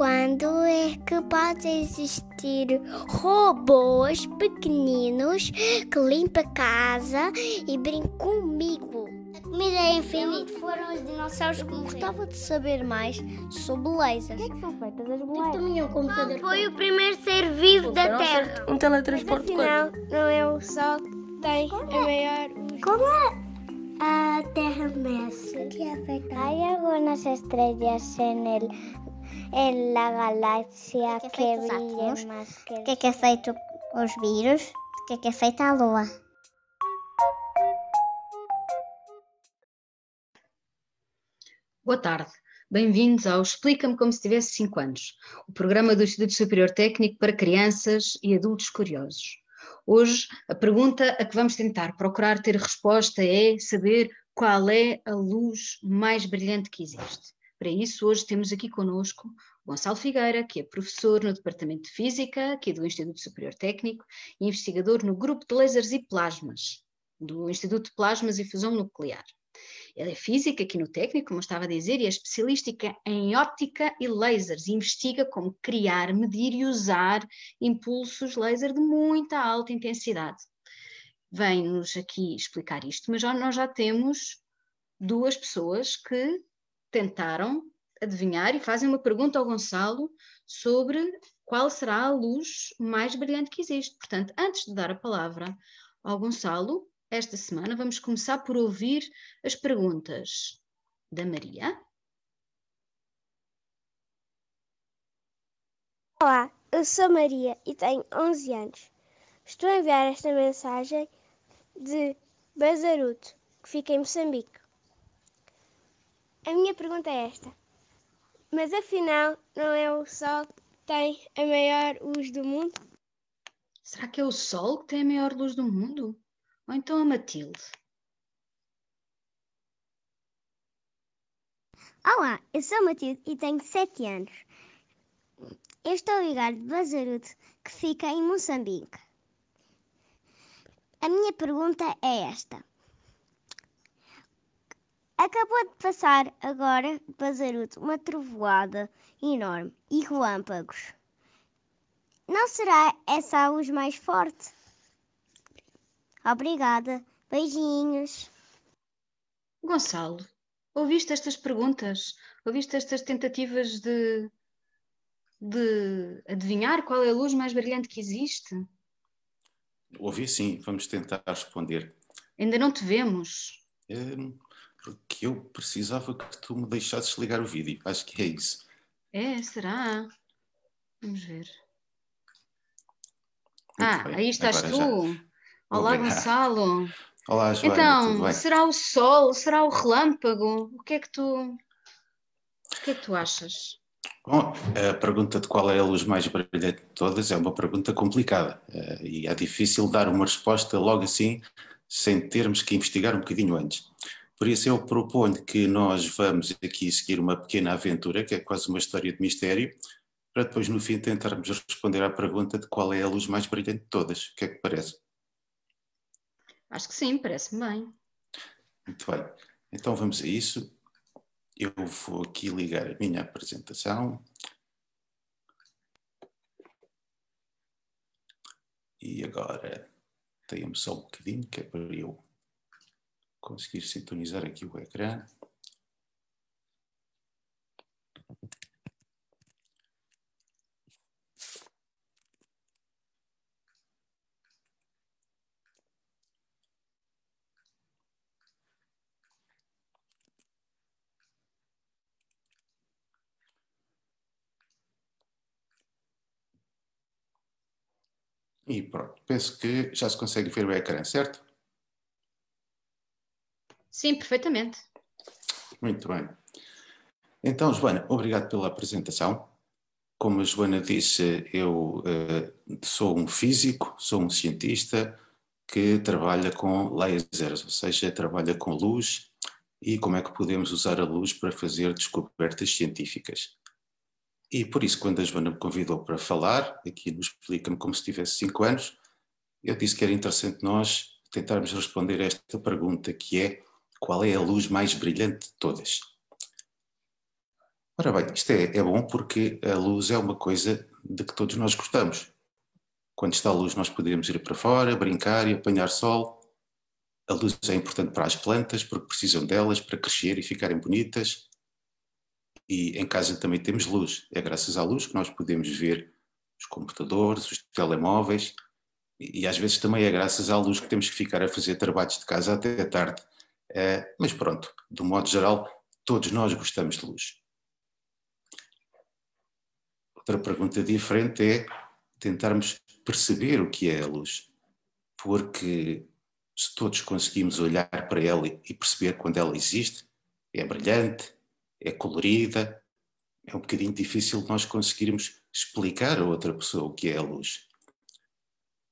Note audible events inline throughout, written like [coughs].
Quando é que pode existir robôs pequeninos que limpam a casa e brincam comigo? A comida é infinita. Foram os dinossauros que morreram. Gostava de saber mais sobre lasers. O que é que são feitas as bolachas? Também é um computador. Foi o primeiro ser vivo da Terra. Um teletransporte Afinal, não é o Sol que tem a maior luz. Como a Terra mexe? O que é feito? Hay algunas estrellas en el en la galaxia ¿Qué que efectos átomos? brillan más que O que é que é feito os vírus? O que é que é feita a Lua? Boa tarde. Bem-vindos ao Explica-me como se tivesse 5 anos, o programa do Instituto Superior Técnico para crianças e adultos curiosos. Hoje, a pergunta a que vamos tentar procurar ter resposta é saber qual é a luz mais brilhante que existe. Para isso, hoje temos aqui conosco Gonçalo Figueira, que é professor no Departamento de Física, aqui do Instituto Superior Técnico, e investigador no Grupo de Lasers e Plasmas, do Instituto de Plasmas e Fusão Nuclear. Ele é físico aqui no técnico, como estava a dizer, e é especialística em óptica e lasers, e investiga como criar, medir e usar impulsos laser de muita alta intensidade. Vem-nos aqui explicar isto, mas já, nós já temos duas pessoas que tentaram adivinhar e fazem uma pergunta ao Gonçalo sobre qual será a luz mais brilhante que existe. Portanto, antes de dar a palavra ao Gonçalo, esta semana vamos começar por ouvir as perguntas da Maria. Olá, eu sou Maria e tenho 11 anos. Estou a enviar esta mensagem de Bazaruto, que fica em Moçambique. A minha pergunta é esta: Mas afinal, não é o Sol que tem a maior luz do mundo? Será que é o Sol que tem a maior luz do mundo? Ou então a Matilde? Olá, eu sou a Matilde e tenho 7 anos. Eu estou a ligar de Bazaruto, que fica em Moçambique. A minha pergunta é esta. Acabou de passar agora de Bazaruto uma trovoada enorme e relâmpagos. Não será essa a luz mais forte? Obrigada. Beijinhos. Gonçalo, ouviste estas perguntas? Ouviste estas tentativas de, de adivinhar qual é a luz mais brilhante que existe? Ouvi sim, vamos tentar responder. Ainda não te vemos. Hum, porque eu precisava que tu me deixasses ligar o vídeo. Acho que é isso. É, será? Vamos ver. Muito ah, bem, aí estás agora tu. já. Olá. Gonçalo. Olá, Joana, Então, será o sol? Será o relâmpago? O que é que tu, o que é que tu achas? Bom, a pergunta de qual é a luz mais brilhante de todas é uma pergunta complicada eh, e é difícil dar uma resposta logo assim, sem termos que investigar um bocadinho antes. Por isso eu proponho que nós vamos aqui seguir uma pequena aventura, que é quase uma história de mistério, para depois no fim tentarmos responder à pergunta de qual é a luz mais brilhante de todas. O que é que parece? Acho que sim, parece-me bem. Muito bem. Então vamos a isso. Eu vou aqui ligar a minha apresentação. E agora tenha-me só um bocadinho, que é para eu conseguir sintonizar aqui o ecrã. E pronto, penso que já se consegue ver o ecrã, certo? Sim, perfeitamente. Muito bem. Então, Joana, obrigado pela apresentação. Como a Joana disse, eu eh, sou um físico, sou um cientista que trabalha com lasers, ou seja, trabalha com luz e como é que podemos usar a luz para fazer descobertas científicas. E por isso, quando a Joana me convidou para falar, aqui nos explica-me como se tivesse 5 anos, eu disse que era interessante nós tentarmos responder esta pergunta que é qual é a luz mais brilhante de todas? Ora bem, isto é, é bom porque a luz é uma coisa de que todos nós gostamos. Quando está a luz, nós podemos ir para fora, brincar e apanhar sol. A luz é importante para as plantas porque precisam delas para crescer e ficarem bonitas. E em casa também temos luz. É graças à luz que nós podemos ver os computadores, os telemóveis. E, às vezes também é graças à luz que temos que ficar a fazer trabalhos de casa até tarde. É, mas pronto, de modo geral, todos nós gostamos de luz. Outra pergunta diferente é tentarmos perceber o que é a luz. Porque se todos conseguimos olhar para ela e perceber quando ela existe, é brilhante, é colorida, é um bocadinho difícil nós conseguirmos explicar a outra pessoa o que é a luz.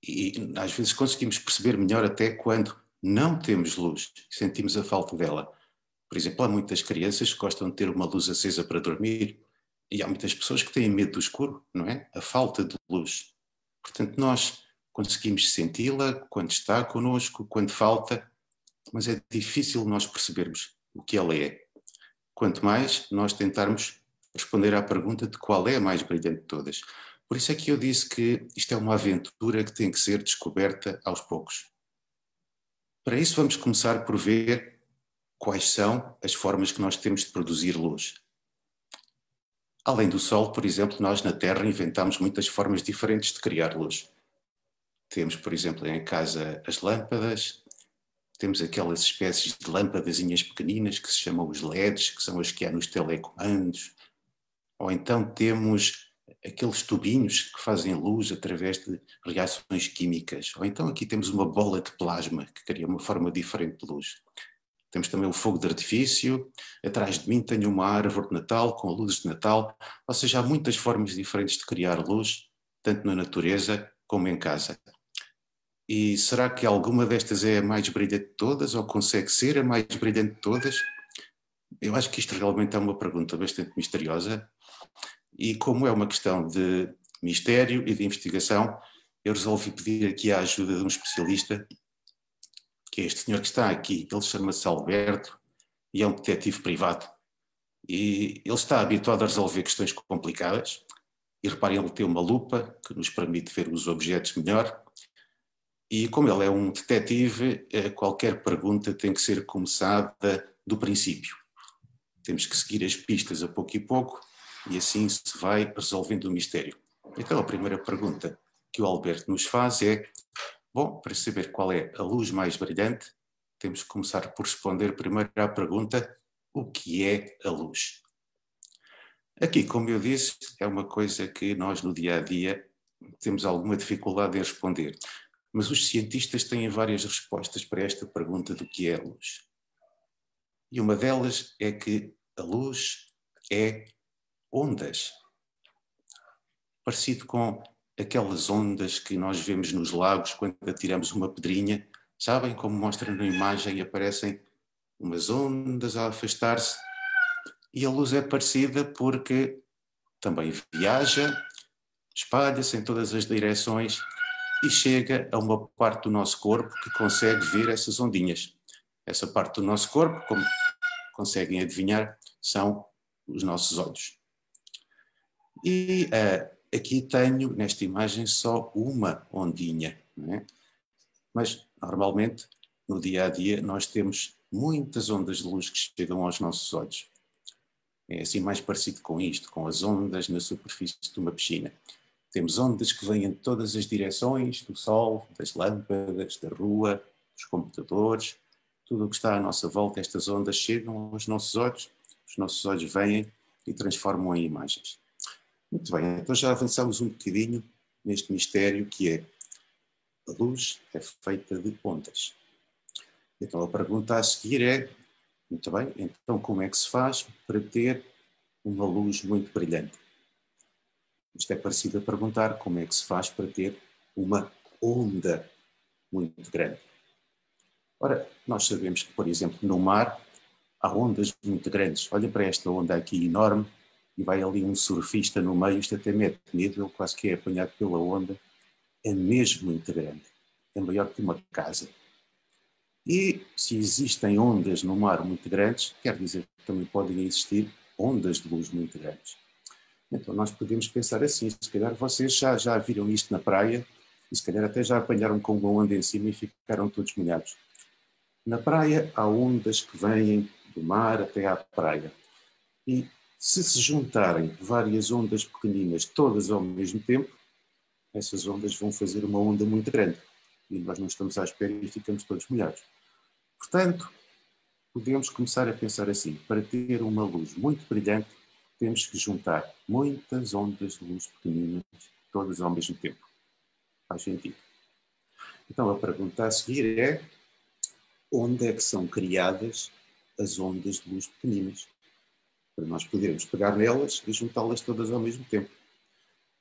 E às vezes conseguimos perceber melhor até quando não temos luz, sentimos a falta dela. Por exemplo, há muitas crianças que gostam de ter uma luz acesa para dormir e há muitas pessoas que têm medo do escuro, não é? A falta de luz. Portanto, nós conseguimos senti-la quando está connosco, quando falta, mas é difícil nós percebermos o que ela é. Quanto mais nós tentarmos responder à pergunta de qual é a mais brilhante de todas. Por isso é que eu disse que isto é uma aventura que tem que ser descoberta aos poucos. Para isso, vamos começar por ver quais são as formas que nós temos de produzir luz. Além do Sol, por exemplo, nós na Terra inventamos muitas formas diferentes de criar luz. Temos, por exemplo, em casa as lâmpadas, temos aquelas espécies de lâmpadazinhas pequeninas que se chamam os LEDs, que são as que há nos telecomandos, ou então temos aqueles tubinhos que fazem luz através de reações químicas, ou então aqui temos uma bola de plasma que cria uma forma diferente de luz. Temos também o fogo de artifício. Atrás de mim tenho uma árvore de Natal com luzes de Natal. Ou seja, há muitas formas diferentes de criar luz, tanto na natureza como em casa. E será que alguma destas é a mais brilhante de todas ou consegue ser a mais brilhante de todas? Eu acho que isto realmente é uma pergunta bastante misteriosa. E como é uma questão de mistério e de investigação, eu resolvi pedir aqui a ajuda de um especialista que é este senhor que está aqui, ele chama-se Alberto e é um detetive privado. E ele está habituado a resolver questões complicadas. E reparem, ele tem uma lupa que nos permite ver os objetos melhor. E como ele é um detetive, eh, qualquer pergunta tem que ser começada do princípio. Temos que seguir as pistas a pouco e pouco e assim se vai resolvendo o mistério. Então, a primeira pergunta que o Alberto nos faz é Bom, para saber qual é a luz mais brilhante, temos que começar por responder primeiro à pergunta: o que é a luz? Aqui, como eu disse, é uma coisa que nós no dia a dia temos alguma dificuldade em responder. Mas os cientistas têm várias respostas para esta pergunta do que é a luz. E uma delas é que a luz é ondas. Parecido com aquelas ondas que nós vemos nos lagos quando atiramos uma pedrinha, sabem como mostra na imagem, aparecem umas ondas a afastar-se e a luz é parecida porque também viaja, espalha-se em todas as direções e chega a uma parte do nosso corpo que consegue ver essas ondinhas. Essa parte do nosso corpo, como conseguem adivinhar, são os nossos olhos. E uh, aqui tenho nesta imagem só uma ondinha, é? mas normalmente no dia a dia nós temos muitas ondas de luz que chegam aos nossos olhos. É assim mais parecido com isto, com as ondas na superfície de uma piscina. Temos ondas que vêm de todas as direções, do sol, das lâmpadas, da rua, dos computadores, tudo o que está à nossa volta, estas ondas chegam aos nossos olhos, os nossos olhos vêm e transformam em imagens. Muito bem, então já avançamos um bocadinho neste mistério que é a luz é feita de ondas. Então a pergunta a seguir é, muito bem, então como é que se faz para ter uma luz muito brilhante? Isto é parecido a perguntar como é que se faz para ter uma onda muito grande. Ora, nós sabemos que, por exemplo, no mar há ondas muito grandes. Olha para esta onda aqui enorme e vai ali um surfista no meio, isto até mete medo, ele quase que é apanhado pela onda, é mesmo muito grande, é maior que uma casa. E se existem ondas no mar muito grandes, quer dizer que também podem existir ondas de luz muito grandes. Então nós podemos pensar assim, se calhar vocês já, já viram isto na praia e se calhar até já apanharam com uma onda em cima e ficaram todos molhados. Na praia há ondas que vêm do mar até à praia. E se se juntarem várias ondas pequeninas todas ao mesmo tempo, essas ondas vão fazer uma onda muito grande. E nós não estamos à espera e ficamos todos molhados. Portanto, podemos começar a pensar assim: para ter uma luz muito brilhante, temos que juntar muitas ondas de luz pequeninas, todas ao mesmo tempo. Faz sentido? Então a pergunta a seguir é: onde é que são criadas as ondas de luz pequeninas? Para nós podermos pegar nelas e juntá-las todas ao mesmo tempo.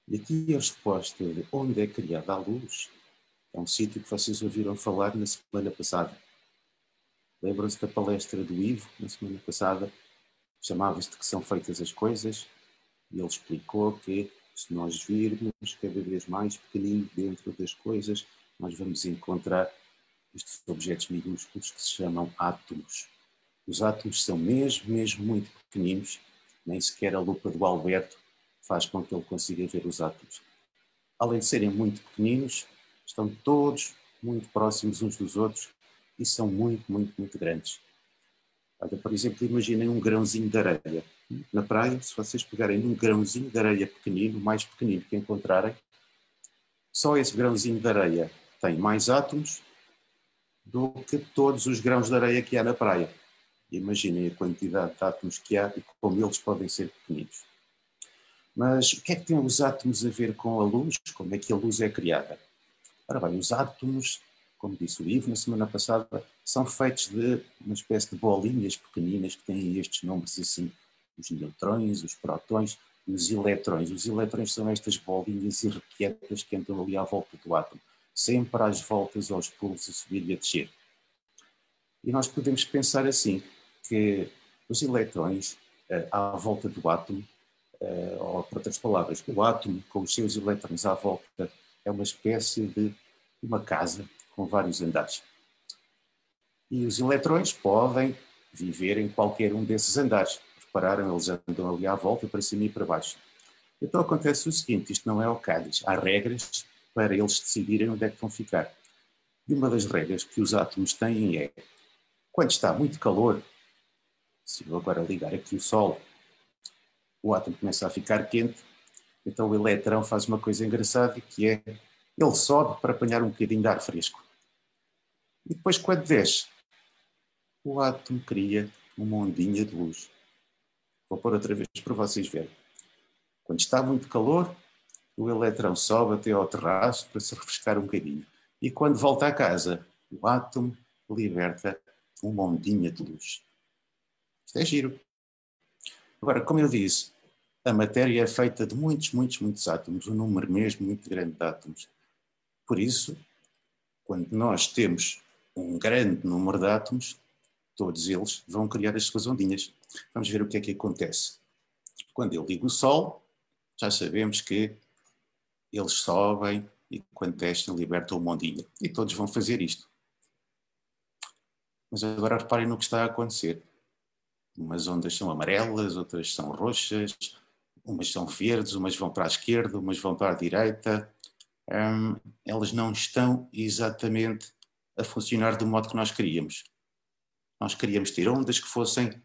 E aqui a resposta de onde é criada a luz é um sítio que vocês ouviram falar na semana passada. Lembram-se da palestra do Ivo, na semana passada? Chamava-se de que são feitas as coisas, e ele explicou que se nós virmos cada vez mais pequenino dentro das coisas, nós vamos encontrar estes objetos minúsculos que se chamam átomos. Os átomos são mesmo, mesmo muito pequeninos, nem sequer a lupa do Alberto faz com que ele consiga ver os átomos. Além de serem muito pequeninos, estão todos muito próximos uns dos outros e são muito, muito, muito grandes. Olha, por exemplo, imaginem um grãozinho de areia. Na praia, se vocês pegarem um grãozinho de areia pequenino, mais pequenino que encontrarem, só esse grãozinho de areia tem mais átomos do que todos os grãos de areia que há na praia. Imaginem a quantidade de átomos que há e como eles podem ser pequeninos. Mas o que é que têm os átomos a ver com a luz? Como é que a luz é criada? Ora bem, os átomos como disse o Ivo na semana passada, são feitos de uma espécie de bolinhas pequeninas que têm estes nomes assim, os neutrões, os protões e os eletrões. Os eletrões são estas bolinhas irrequietas que andam ali à volta do átomo, sempre às voltas aos pulos a subir e a descer. E nós podemos pensar assim, que os eletrões eh, à volta do átomo, eh, ou por outras palavras, o átomo com os seus eletrões à volta é uma espécie de uma casa com vários andares. E os eletrões podem viver em qualquer um desses andares. Repararam, eles andam ali à volta, para cima e para baixo. Então acontece o seguinte: isto não é o Cádiz. Há regras para eles decidirem onde é que vão ficar. E uma das regras que os átomos têm é: quando está muito calor, se eu agora ligar aqui o Sol, o átomo começa a ficar quente, então o eletrão faz uma coisa engraçada que é ele sobe para apanhar um bocadinho de ar fresco. E depois, quando desce, o átomo cria uma ondinha de luz. Vou pôr outra vez para vocês verem. Quando está muito calor, o eletrão sobe até ao terraço para se refrescar um bocadinho. E quando volta a casa, o átomo liberta uma ondinha de luz. Isto é giro. Agora, como eu disse, a matéria é feita de muitos, muitos, muitos átomos, um número mesmo muito grande de átomos. Por isso, quando nós temos um grande número de átomos, todos eles vão criar as suas ondinhas. Vamos ver o que é que acontece. Quando eu ligo o Sol, já sabemos que eles sobem e quando descem libertam uma ondinha. E todos vão fazer isto. Mas agora reparem no que está a acontecer. Umas ondas são amarelas, outras são roxas, umas são verdes, umas vão para a esquerda, umas vão para a direita. Um, elas não estão exatamente a funcionar do modo que nós queríamos. Nós queríamos ter ondas que fossem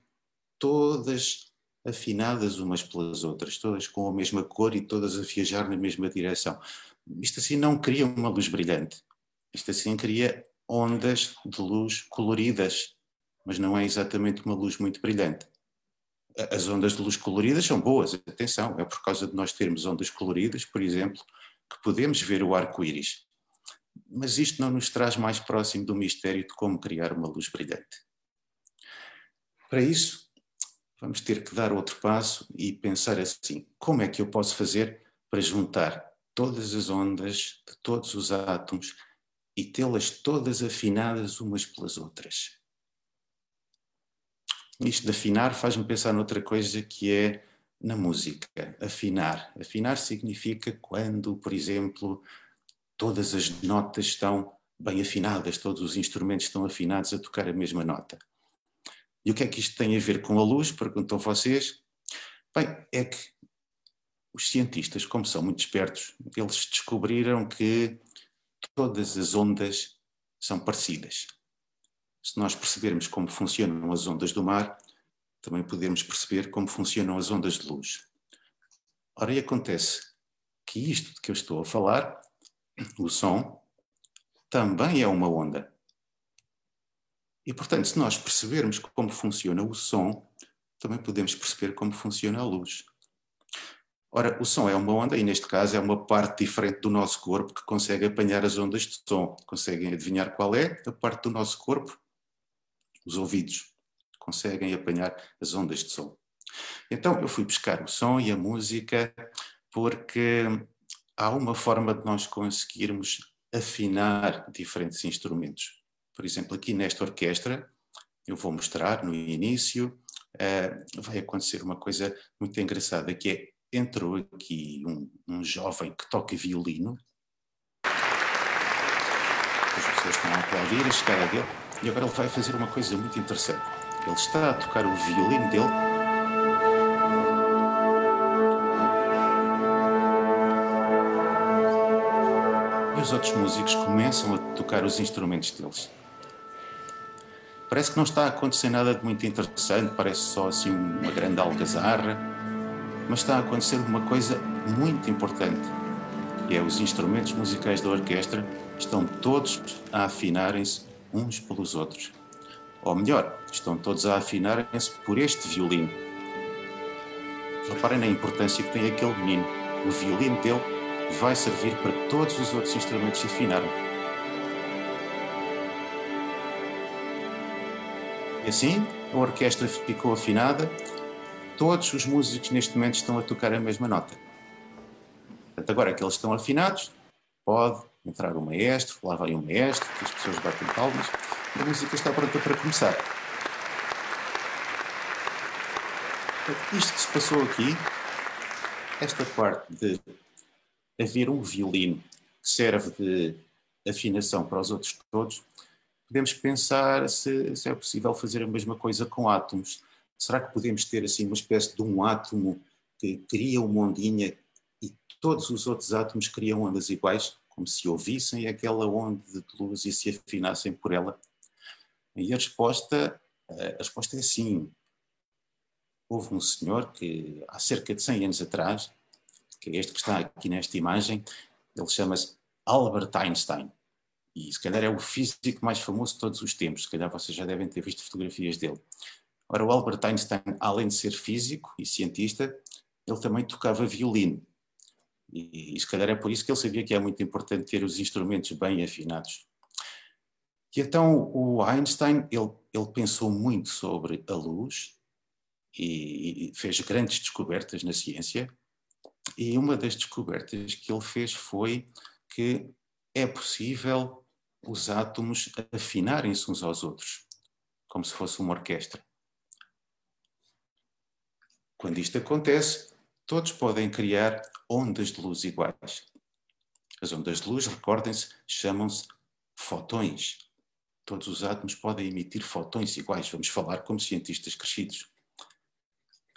todas afinadas umas pelas outras, todas com a mesma cor e todas a viajar na mesma direção. Isto assim não cria uma luz brilhante. Isto assim cria ondas de luz coloridas, mas não é exatamente uma luz muito brilhante. As ondas de luz coloridas são boas, atenção, é por causa de nós termos ondas coloridas, por exemplo, que podemos ver o arco-íris mas isto não nos traz mais próximo do mistério de como criar uma luz brilhante. Para isso, vamos ter que dar outro passo e pensar assim: como é que eu posso fazer para juntar todas as ondas de todos os átomos e tê-las todas afinadas umas pelas outras? Isto de afinar faz-me pensar noutra coisa que é na música, afinar. Afinar significa quando, por exemplo, todas as notas estão bem afinadas, todos os instrumentos estão afinados a tocar a mesma nota. E o que é que isto tem a ver com a luz? Perguntam vocês. Bem, é que os cientistas, como são muito espertos, eles descobriram que todas as ondas são parecidas. Se nós percebermos como funcionam as ondas do mar, também podemos perceber como funcionam as ondas de luz. Ora, e acontece que isto de que eu estou a falar, o som, também é uma onda. E, portanto, se nós percebermos como funciona o som, também podemos perceber como funciona a luz. Ora, o som é uma onda e, neste caso, é uma parte diferente do nosso corpo que consegue apanhar as ondas de som. Conseguem adivinhar qual é a parte do nosso corpo? Os ouvidos. Conseguem apanhar as ondas de som. Então, eu fui buscar o som e a música porque há uma forma de nós conseguirmos afinar diferentes instrumentos. Por exemplo, aqui nesta orquestra, eu vou mostrar no início, uh, vai acontecer uma coisa muito engraçada, que é, entrou aqui um, um jovem que toca violino, as pessoas estão a aplaudir a chegada dele, e agora ele vai fazer uma coisa muito interessante. Ele está a tocar o violino dele os outros músicos começam a tocar os instrumentos deles. Parece que não está a acontecer nada de muito interessante, parece só assim uma grande algazarra, mas está a acontecer uma coisa muito importante, que é os instrumentos musicais da orquestra estão todos a afinarem-se uns pelos outros. Ou melhor, estão todos a afinarem-se por este violino. Reparem na importância que tem aquele menino. O violino dele vai servir para todos os outros instrumentos se afinarem. E assim, a orquestra ficou afinada, todos os músicos neste momento estão a tocar a mesma nota. Portanto, agora que eles estão afinados, pode entrar o maestro, lá vai o maestro, as pessoas batem palmas, a música está pronta para começar. Isto que se passou aqui, esta parte de haver um violino que serve de afinação para os outros todos, podemos pensar se, se, é possível fazer a mesma coisa com átomos. Será que podemos ter assim uma espécie de um átomo que cria uma ondinha e todos os outros átomos criam ondas iguais, como se ouvissem aquela onda de luz e se afinassem por ela? E a resposta, a resposta é sim. Houve um senhor que, há cerca de 100 anos atrás, que é este que está aqui nesta imagem, ele chama-se Albert Einstein. E se calhar é o físico mais famoso de todos os tempos, se calhar vocês já devem ter visto fotografias dele. Ora, o Albert Einstein, além de ser físico e cientista, ele também tocava violino. E, e se calhar é por isso que ele sabia que é muito importante ter os instrumentos bem afinados. E então o Einstein, ele, ele pensou muito sobre a luz e, e fez grandes descobertas na ciência, e uma das descobertas que ele fez foi que é possível os átomos afinarem-se uns aos outros, como se fosse uma orquestra. Quando isto acontece, todos podem criar ondas de luz iguais. As ondas de luz, recordem-se, chamam-se fotões. Todos os átomos podem emitir fotões iguais. Vamos falar como cientistas crescidos.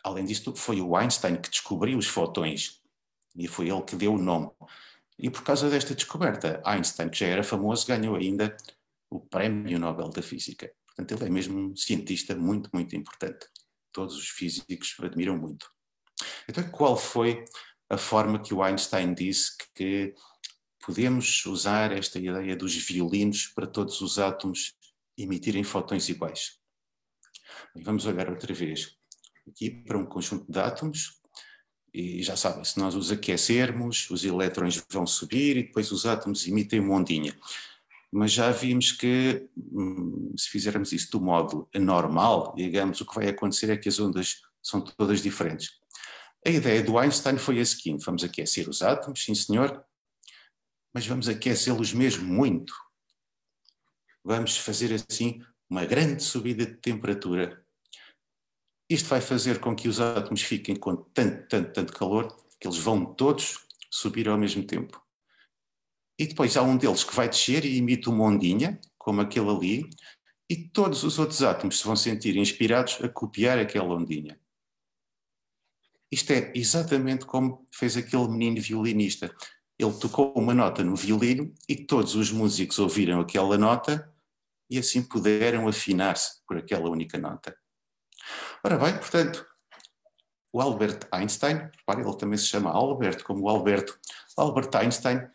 Além disso, foi o Einstein que descobriu os fotões e foi ele que deu o nome. E por causa desta descoberta, Einstein, que já era famoso, ganhou ainda o Prémio Nobel da Física. Portanto, ele é mesmo um cientista muito, muito importante. Todos os físicos o admiram muito. Então, qual foi a forma que o Einstein disse que podemos usar esta ideia dos violinos para todos os átomos emitirem fotões iguais? Vamos olhar outra vez aqui para um conjunto de átomos, e já sabem, se nós os aquecermos, os elétrons vão subir e depois os átomos emitem uma ondinha. Mas já vimos que hum, se fizermos isso do modo normal, digamos, o que vai acontecer é que as ondas são todas diferentes. A ideia do Einstein foi a seguinte: vamos aquecer os átomos, sim senhor, mas vamos aquecê-los mesmo muito. Vamos fazer assim uma grande subida de temperatura isto vai fazer com que os átomos fiquem com tanto, tanto, tanto calor que eles vão todos subir ao mesmo tempo. E depois há um deles que vai descer e emite uma ondinha, como aquele ali, e todos os outros átomos se vão sentir inspirados a copiar aquela ondinha. Isto é exatamente como fez aquele menino violinista. Ele tocou uma nota no violino e todos os músicos ouviram aquela nota e assim puderam afinar-se por aquela única nota. Ora bem, portanto, o Albert Einstein, repare, ele também se chama Albert, como Alberto. Albert Einstein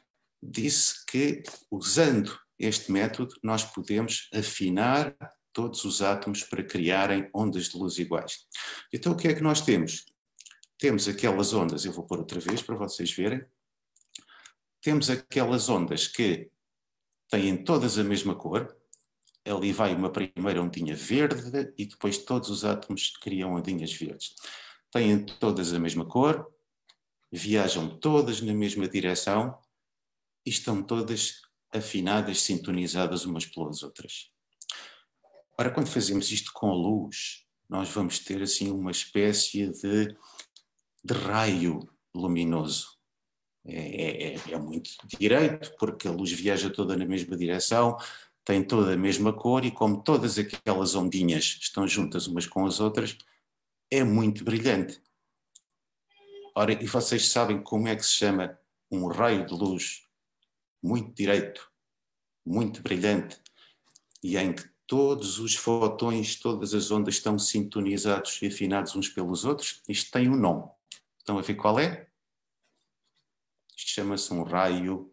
disse que, usando este método, nós podemos afinar todos os átomos para criarem ondas de luz iguais. Então, o que é que nós temos? Temos aquelas ondas, eu vou pôr outra vez para vocês verem. Temos aquelas ondas que têm todas a mesma cor, ali vai uma primeira ondinha verde e depois todos os átomos criam ondinhas verdes. Têm todas a mesma cor, viajam todas na mesma direção e estão todas afinadas, sintonizadas umas pelas outras. Ora, quando fazemos isto com a luz, nós vamos ter assim uma espécie de, de raio luminoso. É, é, é, muito direito, porque a luz viaja toda na mesma direção, tem toda a mesma cor e como todas aquelas ondinhas estão juntas umas com as outras, é muito brilhante. Ora, e vocês sabem como é que se chama um raio de luz muito direito, muito brilhante, e em que todos os fotões, todas as ondas estão sintonizados e afinados uns pelos outros? Isto tem um nome. Estão a ver qual é? Isto chama-se um raio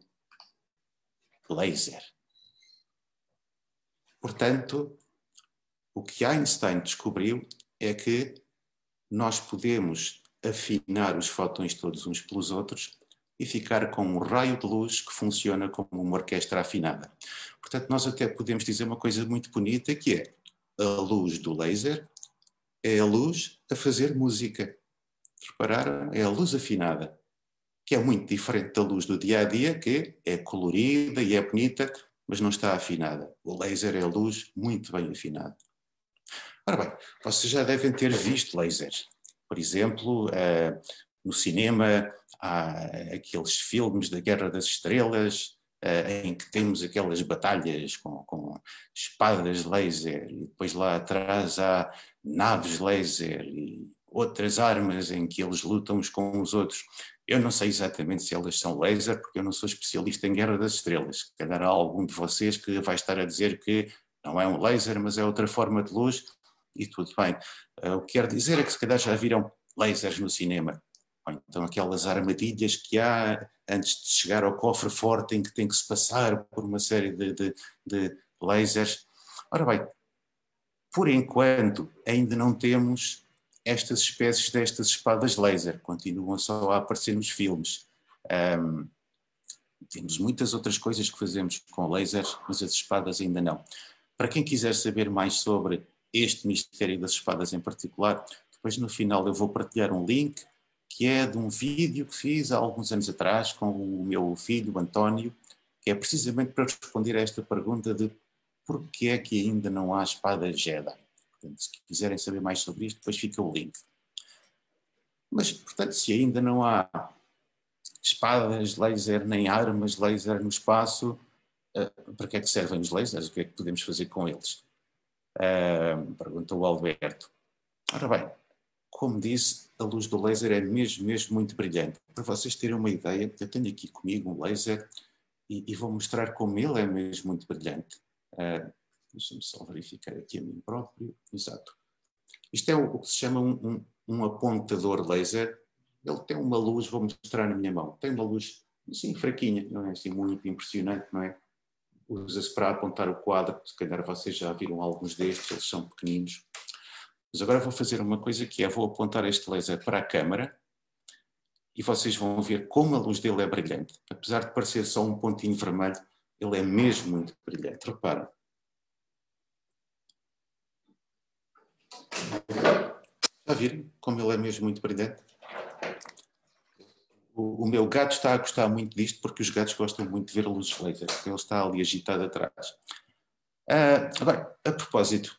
laser. Portanto, o que Einstein descobriu é que nós podemos afinar os fotões todos uns pelos outros e ficar com um raio de luz que funciona como uma orquestra afinada. Portanto, nós até podemos dizer uma coisa muito bonita que é a luz do laser é a luz a fazer música. Repararam? É a luz afinada, que é muito diferente da luz do dia a dia, que é colorida e é bonita, mas não está afinada. O laser é a luz muito bem afinada. Ora bem, vocês já devem ter visto lasers. Por exemplo, uh, no cinema há aqueles filmes da Guerra das Estrelas, uh, em que temos aquelas batalhas com, com, espadas laser, e depois lá atrás há naves laser e outras armas em que eles lutam uns com os outros. Eu não sei exatamente se elas são laser, porque eu não sou especialista em Guerra das Estrelas. Se calhar há algum de vocês que vai estar a dizer que não é um laser, mas é outra forma de luz, e tudo bem. Uh, o que quero dizer é que se calhar já viram lasers no cinema. então aquelas armadilhas que há antes de chegar ao cofre forte em que tem que se passar por uma série de, de, de lasers. Ora bem, por enquanto ainda não temos estas espécies destas espadas laser continuam só a aparecer nos filmes. Um, temos muitas outras coisas que fazemos com lasers, mas as espadas ainda não. Para quem quiser saber mais sobre este mistério das espadas em particular, depois no final eu vou partilhar um link que é de um vídeo que fiz há alguns anos atrás com o meu filho António, que é precisamente para responder a esta pergunta de por que é que ainda não há espadas Jedi. Portanto, se quiserem saber mais sobre isto, depois fica o link. Mas, portanto, se ainda não há espadas laser nem armas laser no espaço, uh, para que é que servem os lasers? O que é que podemos fazer com eles? Uh, pergunta o Alberto. Ora bem, como disse, a luz do laser é mesmo, mesmo muito brilhante. Para vocês terem uma ideia, eu tenho aqui comigo um laser e, e vou mostrar como ele é mesmo muito brilhante. Uh, Deixa-me só verificar aqui a mim próprio. Exato. Isto é o, que se chama um, um, um, apontador laser. Ele tem uma luz, vou mostrar na minha mão. Tem uma luz assim fraquinha, não é assim muito impressionante, não é? Usa-se para apontar o quadro. Se calhar vocês já viram alguns destes, eles são pequeninos. Mas agora vou fazer uma coisa que é, vou apontar este laser para a câmara e vocês vão ver como a luz dele é brilhante. Apesar de parecer só um pontinho vermelho, ele é mesmo muito brilhante. Repara. Já viram como ele é mesmo muito brilhante? O, o, meu gato está a gostar muito disto porque os gatos gostam muito de ver luzes laser. Ele está ali agitado atrás. Uh, agora, a propósito,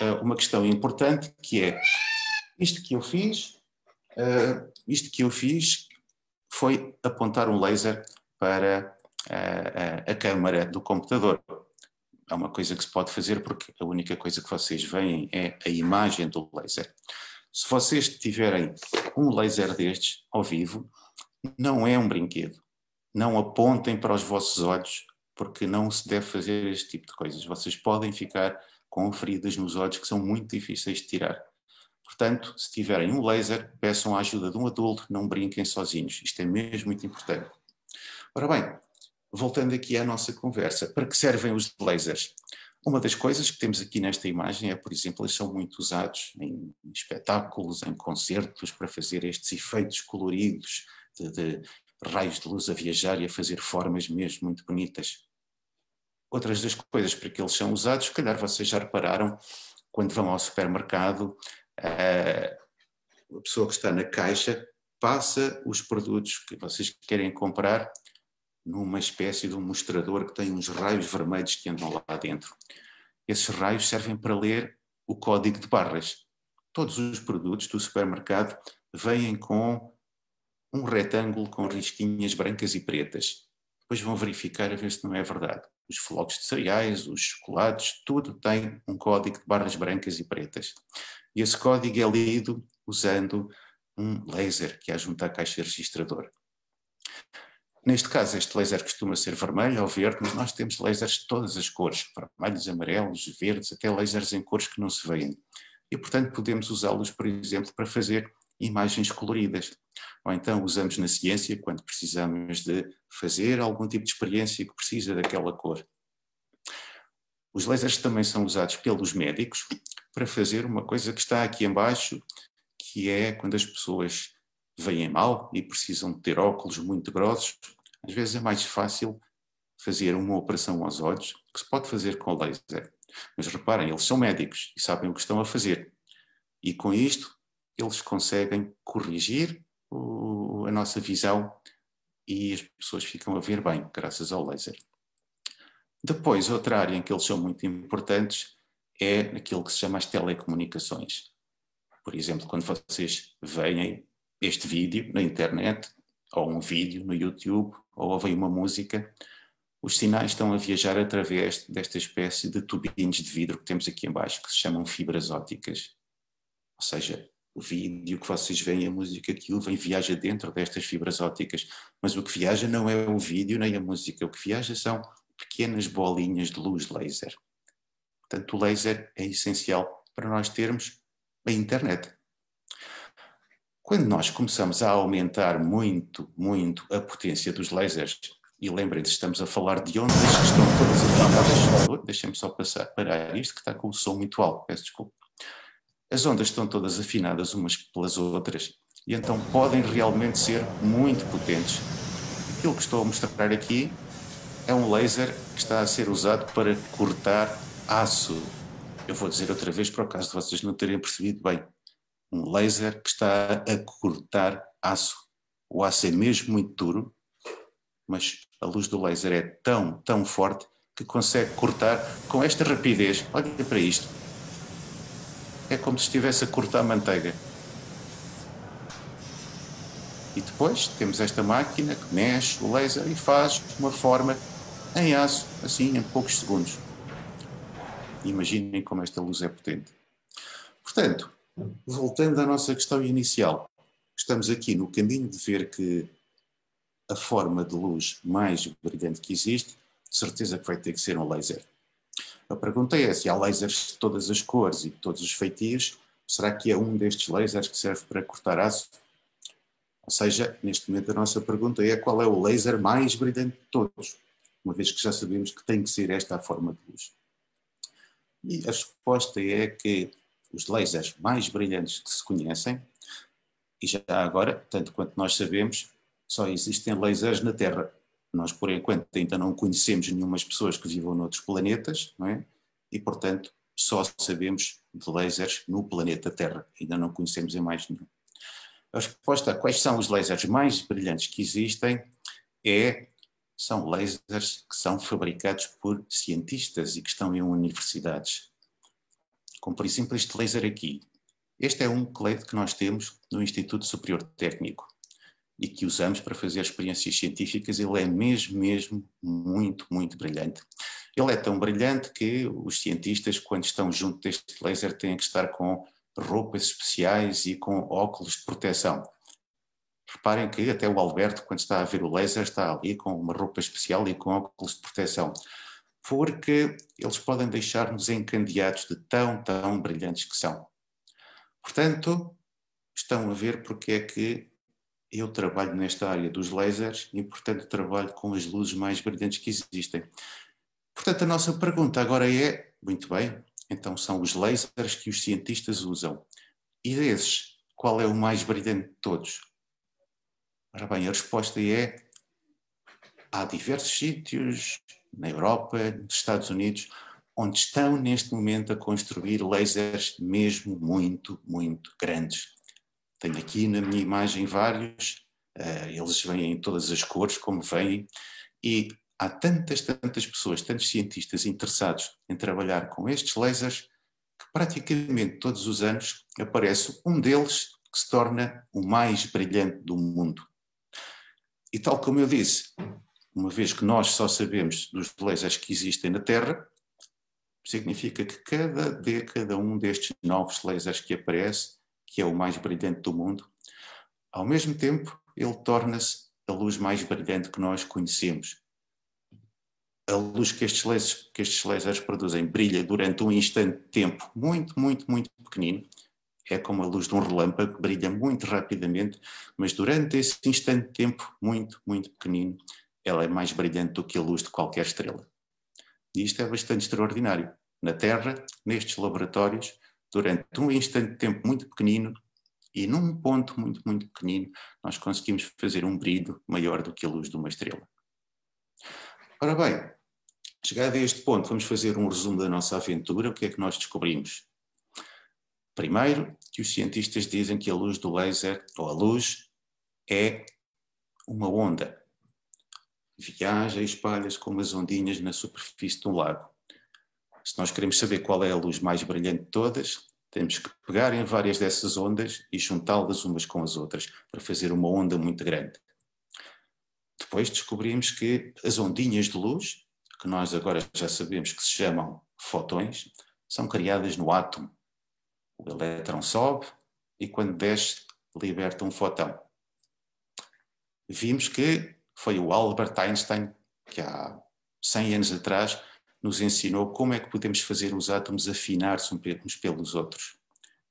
uh, uma questão importante que é isto que eu fiz, uh, isto que eu fiz foi apontar um laser para a câmara do computador é uma coisa que se pode fazer porque a única coisa que vocês veem é a imagem do laser. Se vocês tiverem um laser destes, ao vivo, não é um brinquedo. Não apontem para os vossos olhos, porque não se deve fazer este tipo de coisas. Vocês podem ficar com feridas nos olhos que são muito difíceis de tirar. Portanto, se tiverem um laser, peçam a ajuda de um adulto, não brinquem sozinhos. Isto é mesmo muito importante. Ora bem, voltando aqui à nossa conversa, para que servem os lasers? Uma das coisas que temos aqui nesta imagem é, por exemplo, eles são muito usados em espetáculos, em concertos, para fazer estes efeitos coloridos de, de raios de luz a viajar e a fazer formas mesmo muito bonitas. Outras das coisas para que eles são usados, se calhar vocês já repararam, quando vão ao supermercado, a pessoa que está na caixa passa os produtos que vocês querem comprar numa espécie de um mostrador que tem uns raios vermelhos que andam lá dentro. Esses raios servem para ler o código de barras. Todos os produtos do supermercado vêm com um retângulo com risquinhas brancas e pretas. Depois vão verificar a ver se não é verdade. Os flocos de cereais, os chocolates, tudo tem um código de barras brancas e pretas. E esse código é lido usando um laser que há junto à caixa registradora. Neste caso, este laser costuma ser vermelho ou verde, mas nós temos lasers de todas as cores, vermelhos, amarelos, verdes, até lasers em cores que não se veem. E, portanto, podemos usá-los, por exemplo, para fazer imagens coloridas. Ou então usamos na ciência quando precisamos de fazer algum tipo de experiência que precisa daquela cor. Os lasers também são usados pelos médicos para fazer uma coisa que está aqui embaixo, que é quando as pessoas veem mal e precisam ter óculos muito grossos, às vezes é mais fácil fazer uma operação aos olhos, que se pode fazer com laser. Mas reparem, eles são médicos e sabem o que estão a fazer. E com isto, eles conseguem corrigir o, a nossa visão e as pessoas ficam a ver bem, graças ao laser. Depois, outra área em que eles são muito importantes é aquilo que se chama as telecomunicações. Por exemplo, quando vocês veem este vídeo na internet, ou um vídeo no YouTube, ou ouvem uma música, os sinais estão a viajar através desta espécie de tubinhos de vidro que temos aqui embaixo, que se chamam fibras ópticas. Ou seja, o vídeo que vocês veem, a música que ouvem, viaja dentro destas fibras ópticas. Mas o que viaja não é o vídeo nem a música, o que viaja são pequenas bolinhas de luz laser. Portanto, o laser é essencial para nós termos a internet. Quando nós começamos a aumentar muito, muito a potência dos lasers, e lembrem-se, estamos a falar de ondas que estão todas afinadas. Deixem-me só passar, parar isto que está com o som muito alto, peço desculpa. As ondas estão todas afinadas umas pelas outras e então podem realmente ser muito potentes. Aquilo que estou a mostrar aqui é um laser que está a ser usado para cortar aço. Eu vou dizer outra vez para o caso de vocês não terem percebido bem um laser que está a cortar aço. O aço é mesmo muito duro, mas a luz do laser é tão, tão forte que consegue cortar com esta rapidez. Olha para isto. É como se estivesse a cortar manteiga. E depois temos esta máquina que mexe o laser e faz uma forma em aço, assim, em poucos segundos. Imaginem como esta luz é potente. Portanto, voltando à nossa questão inicial, estamos aqui no caminho de ver que a forma de luz mais brilhante que existe, de certeza que vai ter que ser um laser. A pergunta é se há lasers de todas as cores e de todos os feitios, será que é um destes lasers que serve para cortar aço? Ou seja, neste momento a nossa pergunta é qual é o laser mais brilhante de todos, uma vez que já sabemos que tem que ser esta a forma de luz. E a resposta é que os lasers mais brilhantes que se conhecem, e já agora, tanto quanto nós sabemos, só existem lasers na Terra. Nós, por enquanto, ainda não conhecemos nenhumas pessoas que vivam noutros planetas, não é? E, portanto, só sabemos de lasers no planeta Terra. Ainda não conhecemos em mais nenhum. A resposta a quais são os lasers mais brilhantes que existem é são lasers que são fabricados por cientistas e que estão em universidades como por exemplo este laser aqui. Este é um LED que nós temos no Instituto Superior Técnico e que usamos para fazer experiências científicas. Ele é mesmo, mesmo muito, muito brilhante. Ele é tão brilhante que os cientistas, quando estão junto deste laser, têm que estar com roupas especiais e com óculos de proteção. Reparem que até o Alberto, quando está a ver o laser, está ali com uma roupa especial e com óculos de proteção. Porque eles podem deixar-nos encandeados de tão, tão brilhantes que são. Portanto, estão a ver porque é que eu trabalho nesta área dos lasers e, portanto, trabalho com as luzes mais brilhantes que existem. Portanto, a nossa pergunta agora é: muito bem, então são os lasers que os cientistas usam. E desses, qual é o mais brilhante de todos? Ora bem, a resposta é: há diversos sítios na Europa, nos Estados Unidos, onde estão neste momento a construir lasers mesmo muito, muito grandes. Tenho aqui na minha imagem vários, uh, eles vêm em todas as cores, como vêm, e há tantas, tantas pessoas, tantos cientistas interessados em trabalhar com estes lasers, que praticamente todos os anos aparece um deles que se torna o mais brilhante do mundo. E tal como eu disse, uma vez que nós só sabemos dos lasers que existem na Terra, significa que cada década um destes novos lasers que aparece que é o mais brilhante do mundo, ao mesmo tempo ele torna-se a luz mais brilhante que nós conhecemos. A luz que estes, lasers, que estes lasers produzem brilha durante um instante de tempo muito, muito, muito pequenino. É como a luz de um relâmpago, brilha muito rapidamente, mas durante esse instante de tempo muito, muito pequenino, ela é mais brilhante do que a luz de qualquer estrela. E isto é bastante extraordinário. Na Terra, nestes laboratórios, durante um instante de tempo muito pequenino e num ponto muito, muito pequenino, nós conseguimos fazer um brilho maior do que a luz de uma estrela. Ora bem, chegado a este ponto, vamos fazer um resumo da nossa aventura. O que é que nós descobrimos? Primeiro, que os cientistas dizem que a luz do laser, ou a luz, é uma onda. Viaja e espalha-se como as ondinhas na superfície de um lago. Se nós queremos saber qual é a luz mais brilhante de todas, temos que pegar em várias dessas ondas e juntá-las umas com as outras para fazer uma onda muito grande. Depois descobrimos que as ondinhas de luz, que nós agora já sabemos que se chamam fotões, são criadas no átomo. O elétron sobe e quando desce liberta um fotão. Vimos que foi o Albert Einstein que há 100 anos atrás nos ensinou como é que podemos fazer os átomos afinar-se uns pelos outros.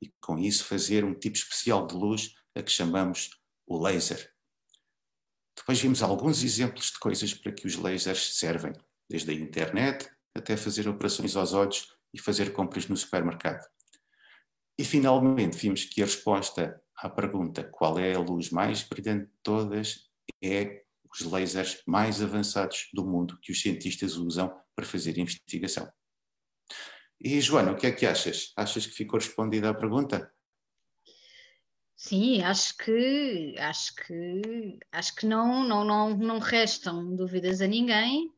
E com isso fazer um tipo especial de luz a que chamamos o laser. Depois vimos alguns exemplos de coisas para que os lasers servem, desde a internet até fazer operações aos olhos e fazer compras no supermercado. E finalmente vimos que a resposta à pergunta qual é a luz mais brilhante de todas é os lasers mais avançados do mundo que os cientistas usam para fazer investigação. E Joana, o que é que achas? Achas que ficou respondida a pergunta? Sim, acho que acho que acho que não não não não restam dúvidas a ninguém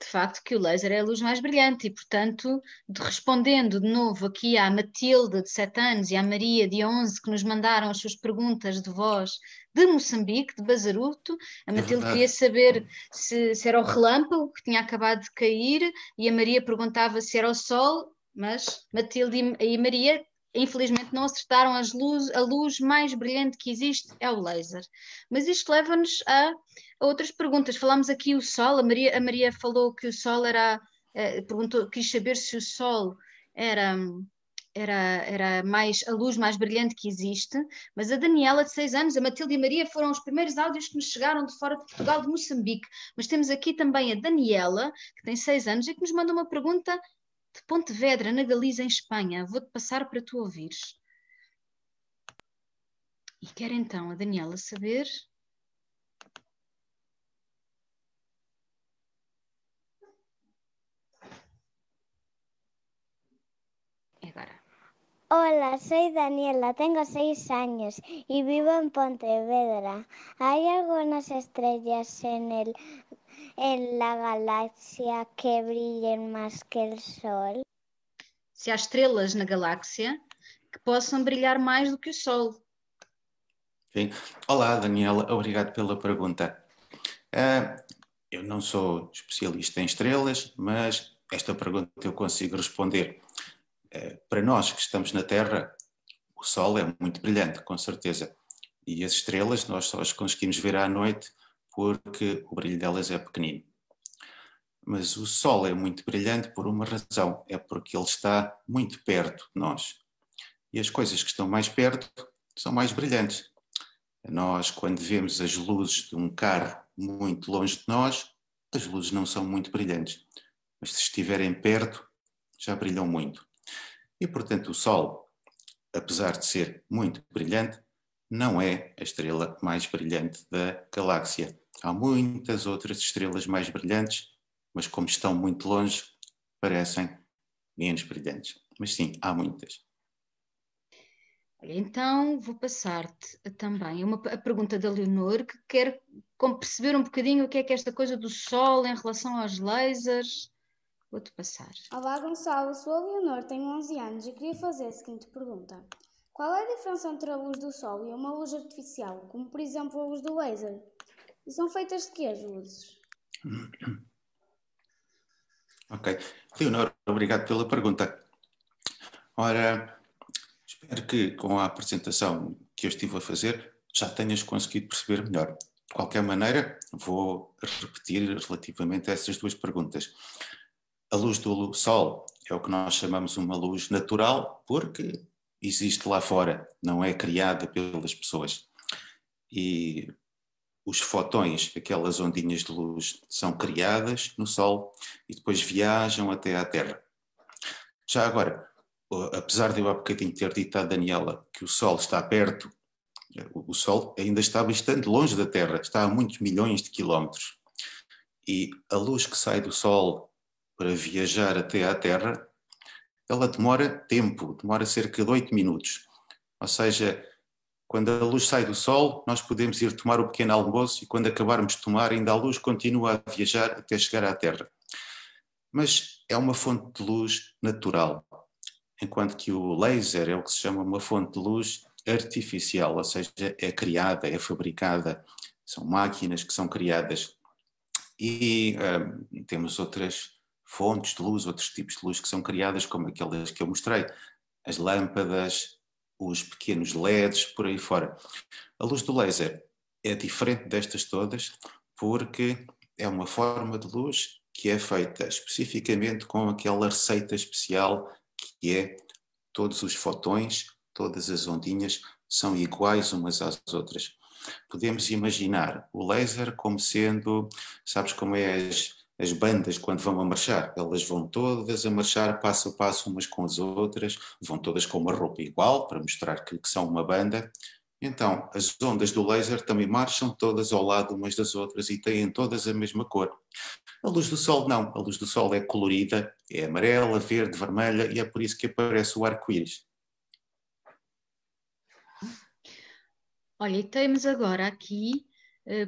de facto que o laser é a luz mais brilhante e, portanto, de, respondendo de novo aqui à Matilde, de 7 anos, e à Maria, de 11, que nos mandaram as suas perguntas de voz de Moçambique, de Bazaruto, a é Matilde queria saber se, se era o relâmpago que tinha acabado de cair e a Maria perguntava se era o sol, mas Matilde e, e Maria infelizmente não acertaram luz, a luz mais brilhante que existe é o laser. Mas isto leva-nos a, outras perguntas. Falámos aqui o Sol, a Maria, a Maria falou que o Sol era, eh, perguntou, quis saber se o Sol era, era, era mais a luz mais brilhante que existe, mas a Daniela, de 6 anos, a Matilde e a Maria foram os primeiros áudios que nos chegaram de fora de Portugal, de Moçambique. Mas temos aqui também a Daniela, que tem 6 anos, e que nos manda uma pergunta de Pontevedra, na Galiza, em Espanha. Vou-te passar para tu ouvires. E quer então a Daniela saber. Agora. Hola, soy Daniela, tengo seis años y vivo en Pontevedra. ¿Hay algunas estrellas en el en la galaxia que brilhem mais que o Sol? Se há estrelas na galáxia que possam brilhar mais do que o Sol. Sim. Olá, Daniela, obrigado pela pergunta. Uh, eu não sou especialista em estrelas, mas esta pergunta eu consigo responder. Eh, para nós que estamos na Terra, o Sol é muito brilhante, com certeza. E as estrelas nós só as conseguimos ver à noite porque o brilho delas é pequenino. Mas o Sol é muito brilhante por uma razão, é porque ele está muito perto de nós. E as coisas que estão mais perto são mais brilhantes. Nós, quando vemos as luzes de um carro muito longe de nós, as luzes não são muito brilhantes. Mas se estiverem perto, já brilham muito. E, portanto, o Sol, apesar de ser muito brilhante, não é a estrela mais brilhante da galáxia. Há muitas outras estrelas mais brilhantes, mas como estão muito longe, parecem menos brilhantes. Mas sim, há muitas. Então, vou passar-te também uma, a pergunta da Leonor, que quer perceber um bocadinho o que é que é esta coisa do Sol em relação aos lasers. Vou-te passar. Olá, Gonçalo. Sou a Leonor, tenho 11 anos e queria fazer a seguinte pergunta. Qual é a diferença entre a luz do Sol e uma luz artificial, como por exemplo a luz do laser? E são feitas de quê as luzes? [coughs] Ok. Leonor, obrigado pela pergunta. Ora, espero que com a apresentação que eu estive a fazer já tenhas conseguido perceber melhor. De qualquer maneira, vou repetir relativamente a essas duas perguntas. A luz do Sol é o que nós chamamos uma luz natural, porque existe lá fora, não é criada pelas pessoas. E os fotões, aquelas ondinhas de luz, são criadas no Sol e depois viajam até à Terra. Já agora, apesar de eu há bocadinho ter dito à Daniela que o Sol está perto, o Sol ainda está bastante longe da Terra, está a muitos milhões de quilómetros. E a luz que sai do Sol para viajar até à Terra, ela demora tempo, demora cerca de 8 minutos. Ou seja, quando a luz sai do Sol, nós podemos ir tomar o pequeno almoço e quando acabarmos de tomar, ainda a luz continua a viajar até chegar à Terra. Mas é uma fonte de luz natural, enquanto que o laser é o que se chama uma fonte de luz artificial, ou seja, é criada, é fabricada, são máquinas que são criadas. E um, temos outras fontes de luz, outros tipos de luz que são criadas, como aquelas que eu mostrei, as lâmpadas, os pequenos LEDs, por aí fora. A luz do laser é diferente destas todas porque é uma forma de luz que é feita especificamente com aquela receita especial que é todos os fotões, todas as ondinhas são iguais umas às outras. Podemos imaginar o laser como sendo, sabes como é as, as bandas quando vão a marchar, elas vão todas a marchar passo a passo umas com as outras, vão todas com uma roupa igual para mostrar que, que são uma banda. Então, as ondas do laser também marcham todas ao lado umas das outras e têm todas a mesma cor. A luz do sol não, a luz do sol é colorida, é amarela, verde, vermelha e é por isso que aparece o arco-íris. Olha, e temos agora aqui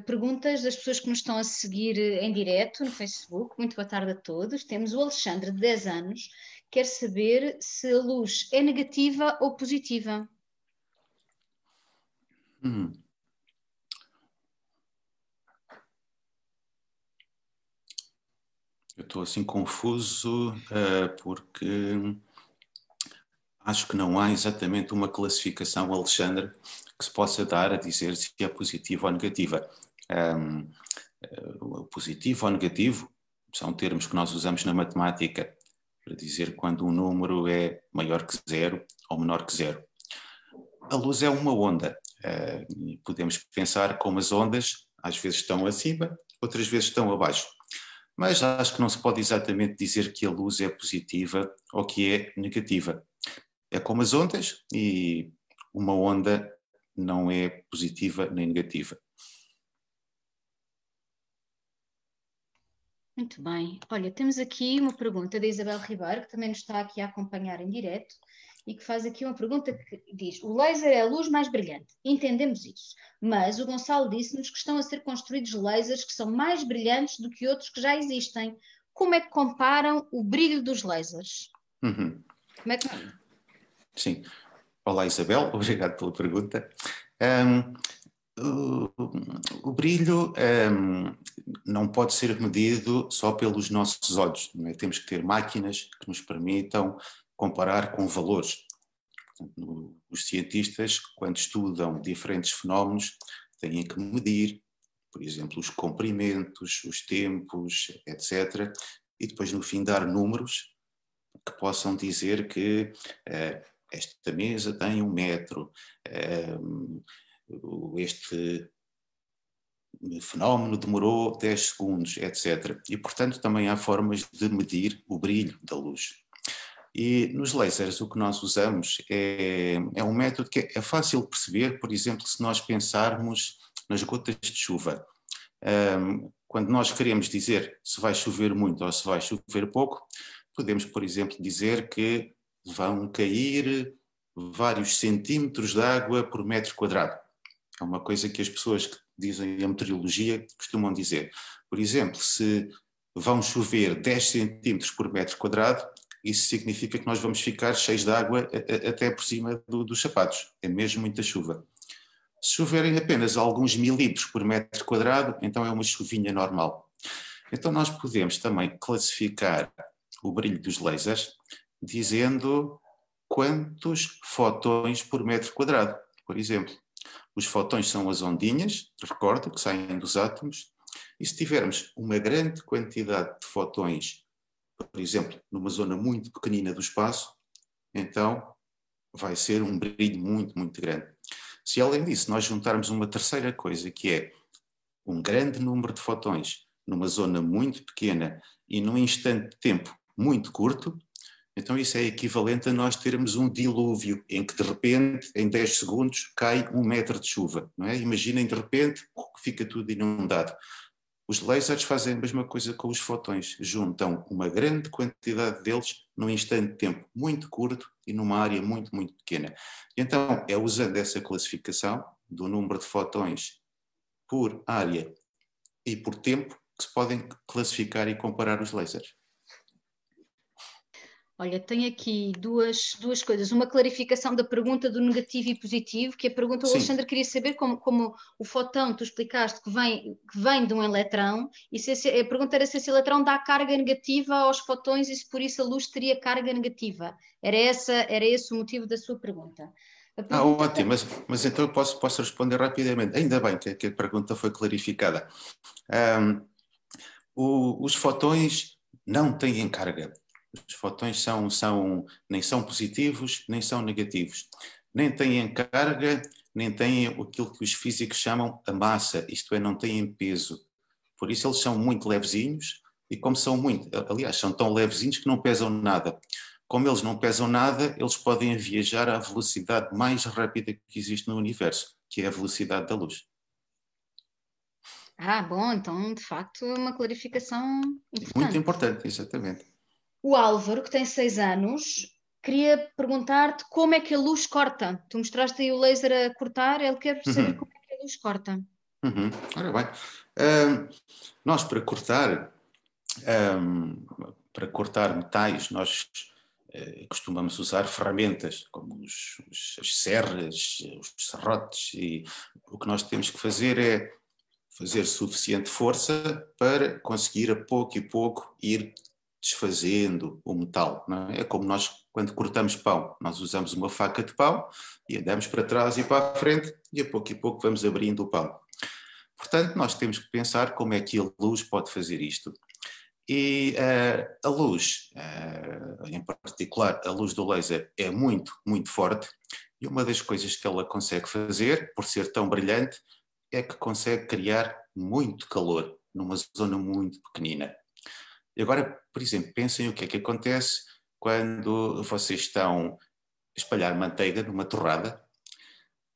perguntas das pessoas que nos estão a seguir eh, em direto no Facebook. Muito boa tarde a todos. Temos o Alexandre, de 10 anos, quer saber se a luz é negativa ou positiva. Hum. Eu estou assim confuso uh, porque acho que não há exatamente uma classificação, Alexandre, que se possa dar a dizer se é positiva ou negativa. Um, positivo ou negativo são termos que nós usamos na matemática para dizer quando um número é maior que zero ou menor que zero. A luz é uma onda. Uh, podemos pensar como as ondas às vezes estão acima, outras vezes estão abaixo. Mas acho que não se pode exatamente dizer que a luz é positiva ou que é negativa. É como as ondas e uma onda não é positiva nem negativa. Muito bem. Olha, temos aqui uma pergunta da Isabel Ribeiro, que também nos está aqui a acompanhar em direto, e que faz aqui uma pergunta que diz: o laser é a luz mais brilhante. Entendemos isso. Mas o Gonçalo disse-nos que estão a ser construídos lasers que são mais brilhantes do que outros que já existem. Como é que comparam o brilho dos lasers? Uhum. Como é que. Sim. Olá Isabel, [laughs] obrigado pela pergunta. Um, o, o, brilho um, não pode ser medido só pelos nossos olhos. É? Temos que ter máquinas que nos permitam comparar com valores. Portanto, os cientistas, quando estudam diferentes fenómenos, têm que medir, por exemplo, os comprimentos, os tempos, etc. E depois, no fim, dar números que possam dizer que uh, esta mesa tem um metro, uh, este fenómeno demorou 10 segundos, etc. E, portanto, também há formas de medir o brilho da luz. E nos lasers o que nós usamos é, é um método que é fácil perceber, por exemplo, se nós pensarmos nas gotas de chuva. Um, quando nós queremos dizer se vai chover muito ou se vai chover pouco, podemos, por exemplo, dizer que vão cair vários centímetros de água por metro quadrado. É uma coisa que as pessoas que dizem a meteorologia costumam dizer. Por exemplo, se vão chover 10 centímetros por metro quadrado, isso significa que nós vamos ficar cheios de água até por cima do, dos sapatos. É mesmo muita chuva. Se choverem apenas alguns milímetros por metro quadrado, então é uma chuvinha normal. Então nós podemos também classificar o brilho dos lasers dizendo quantos fotões por metro quadrado, por exemplo. Os fotões são as ondinhas, recorda, que saem dos átomos, e se tivermos uma grande quantidade de fotões por exemplo, numa zona muito pequenina do espaço, então vai ser um brilho muito, muito grande. Se além disso nós juntarmos uma terceira coisa, que é um grande número de fotões numa zona muito pequena e num instante de tempo muito curto, então isso é equivalente a nós termos um dilúvio, em que de repente, em 10 segundos, cai um metro de chuva. Não é? Imaginem de repente, fica tudo inundado. Os lasers fazem a mesma coisa com os fotões, juntam uma grande quantidade deles num instante de tempo muito curto e numa área muito, muito pequena. Então, é usando essa classificação do número de fotões por área e por tempo que se podem classificar e comparar os lasers. Olha, tenho aqui duas, duas coisas. Uma clarificação da pergunta do negativo e positivo, que a pergunta, o Alexandre queria saber como, como o fotão, tu explicaste que vem, que vem de um eletrão, e se esse, a pergunta era se esse eletrão dá carga negativa aos fotões e se por isso a luz teria carga negativa. Era, essa, era esse o motivo da sua pergunta. pergunta... Ah, ótimo, mas, mas então eu posso, posso responder rapidamente. Ainda bem que, que a pergunta foi clarificada. Um, o, os fotões não têm carga os fotões são, são, nem são positivos, nem são negativos. Nem têm carga, nem têm aquilo que os físicos chamam a massa, isto é, não têm peso. Por isso eles são muito levezinhos e como são muito, aliás, são tão levezinhos que não pesam nada. Como eles não pesam nada, eles podem viajar à velocidade mais rápida que existe no universo, que é a velocidade da luz. Ah, bom, então de facto é uma clarificação importante. Muito importante, exatamente. O Álvaro, que tem 6 anos, queria perguntar-te como é que a luz corta. Tu mostraste aí o laser a cortar, ele quer saber uhum. como é que a luz corta. Uhum. Ora bem, um, nós para cortar, um, para cortar metais, nós uh, costumamos usar ferramentas como os, os, as serras, os serrotes, e o que nós temos que fazer é fazer suficiente força para conseguir a pouco e pouco ir desfazendo o metal. É? é? como nós, quando cortamos pão, nós usamos uma faca de pão e andamos para trás e para a frente e a pouco e pouco vamos abrindo o pão. Portanto, nós temos que pensar como é que a luz pode fazer isto. E uh, a luz, uh, em particular a luz do laser, é muito, muito forte e uma das coisas que ela consegue fazer, por ser tão brilhante, é que consegue criar muito calor numa zona muito pequenina. E agora, por exemplo, pensem o que é que acontece quando vocês estão a espalhar manteiga numa torrada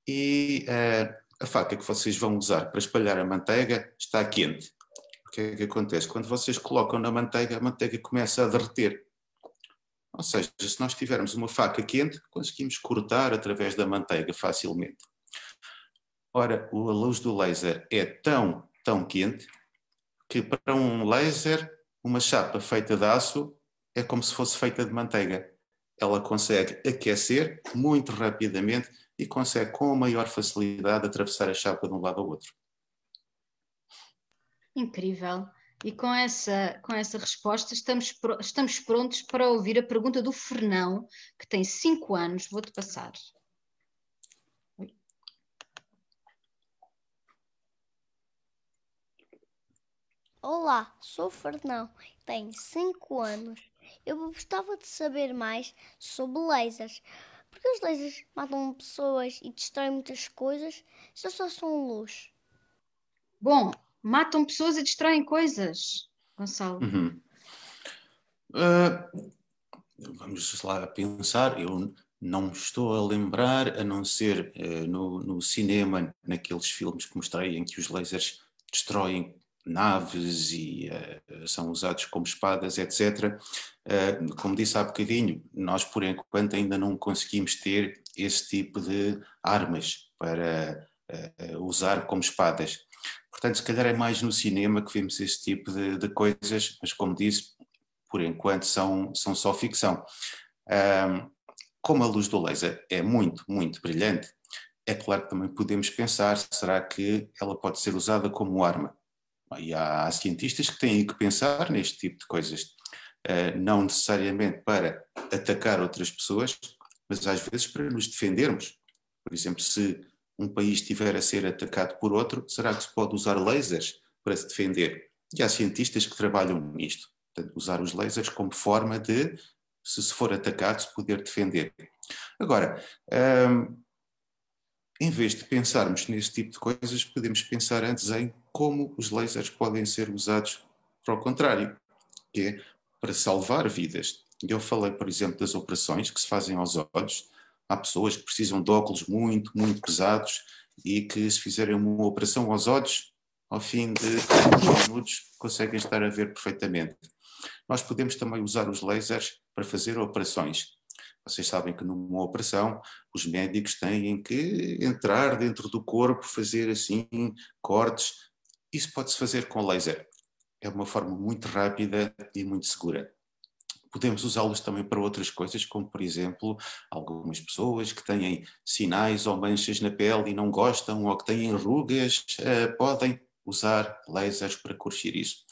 e uh, a faca que vocês vão usar para espalhar a manteiga está quente. O que é que acontece? Quando vocês colocam na manteiga, a manteiga começa a derreter. Ou seja, se nós tivermos uma faca quente, conseguimos cortar através da manteiga facilmente. Ora, a luz do laser é tão, tão quente que para um laser uma chapa feita de aço é como se fosse feita de manteiga. Ela consegue aquecer muito rapidamente e consegue com maior facilidade atravessar a chapa de um lado ao outro. Incrível. E com essa, com essa resposta estamos, estamos prontos para ouvir a pergunta do Fernão, que tem 5 anos. Vou-te passar. Olá, sou o Fernão, tenho 5 anos. Eu gostava de saber mais sobre lasers. Porque os lasers matam pessoas e destroem muitas coisas, se só são luz. Bom, matam pessoas e destroem coisas, Gonçalo. Uhum. Uh, vamos lá pensar, eu não me estou a lembrar, a não ser uh, no, no cinema, naqueles filmes que mostrei em que os lasers destroem naves e uh, são usados como espadas, etc. Uh, como disse há bocadinho, nós por enquanto ainda não conseguimos ter esse tipo de armas para uh, usar como espadas. Portanto, se calhar é mais no cinema que vemos esse tipo de, de coisas, mas como disse, por enquanto são, são só ficção. como a luz do laser é muito, muito brilhante, é claro que também podemos pensar, será que ela pode ser usada como arma? E há, há cientistas que têm que pensar neste tipo de coisas, uh, não necessariamente para atacar outras pessoas, mas às vezes para nos defendermos. Por exemplo, se um país estiver a ser atacado por outro, será que se pode usar lasers para se defender? E há cientistas que trabalham nisto, portanto, usar os lasers como forma de, se se for atacado, se poder defender. Agora, um, em vez de pensarmos nesse tipo de coisas, podemos pensar antes em como os lasers podem ser usados para o contrário, que é para salvar vidas. Eu falei, por exemplo, das operações que se fazem aos olhos. Há pessoas que precisam de óculos muito, muito pesados e que, se fizerem uma operação aos olhos, ao fim de alguns minutos, conseguem estar a ver perfeitamente. Nós podemos também usar os lasers para fazer operações. Vocês sabem que numa operação os médicos têm que entrar dentro do corpo, fazer assim cortes. Isso pode-se fazer com laser. É uma forma muito rápida e muito segura. Podemos usá-los também para outras coisas, como por exemplo, algumas pessoas que têm sinais ou manchas na pele e não gostam, ou que têm rugas, uh, podem usar lasers para corrigir isso.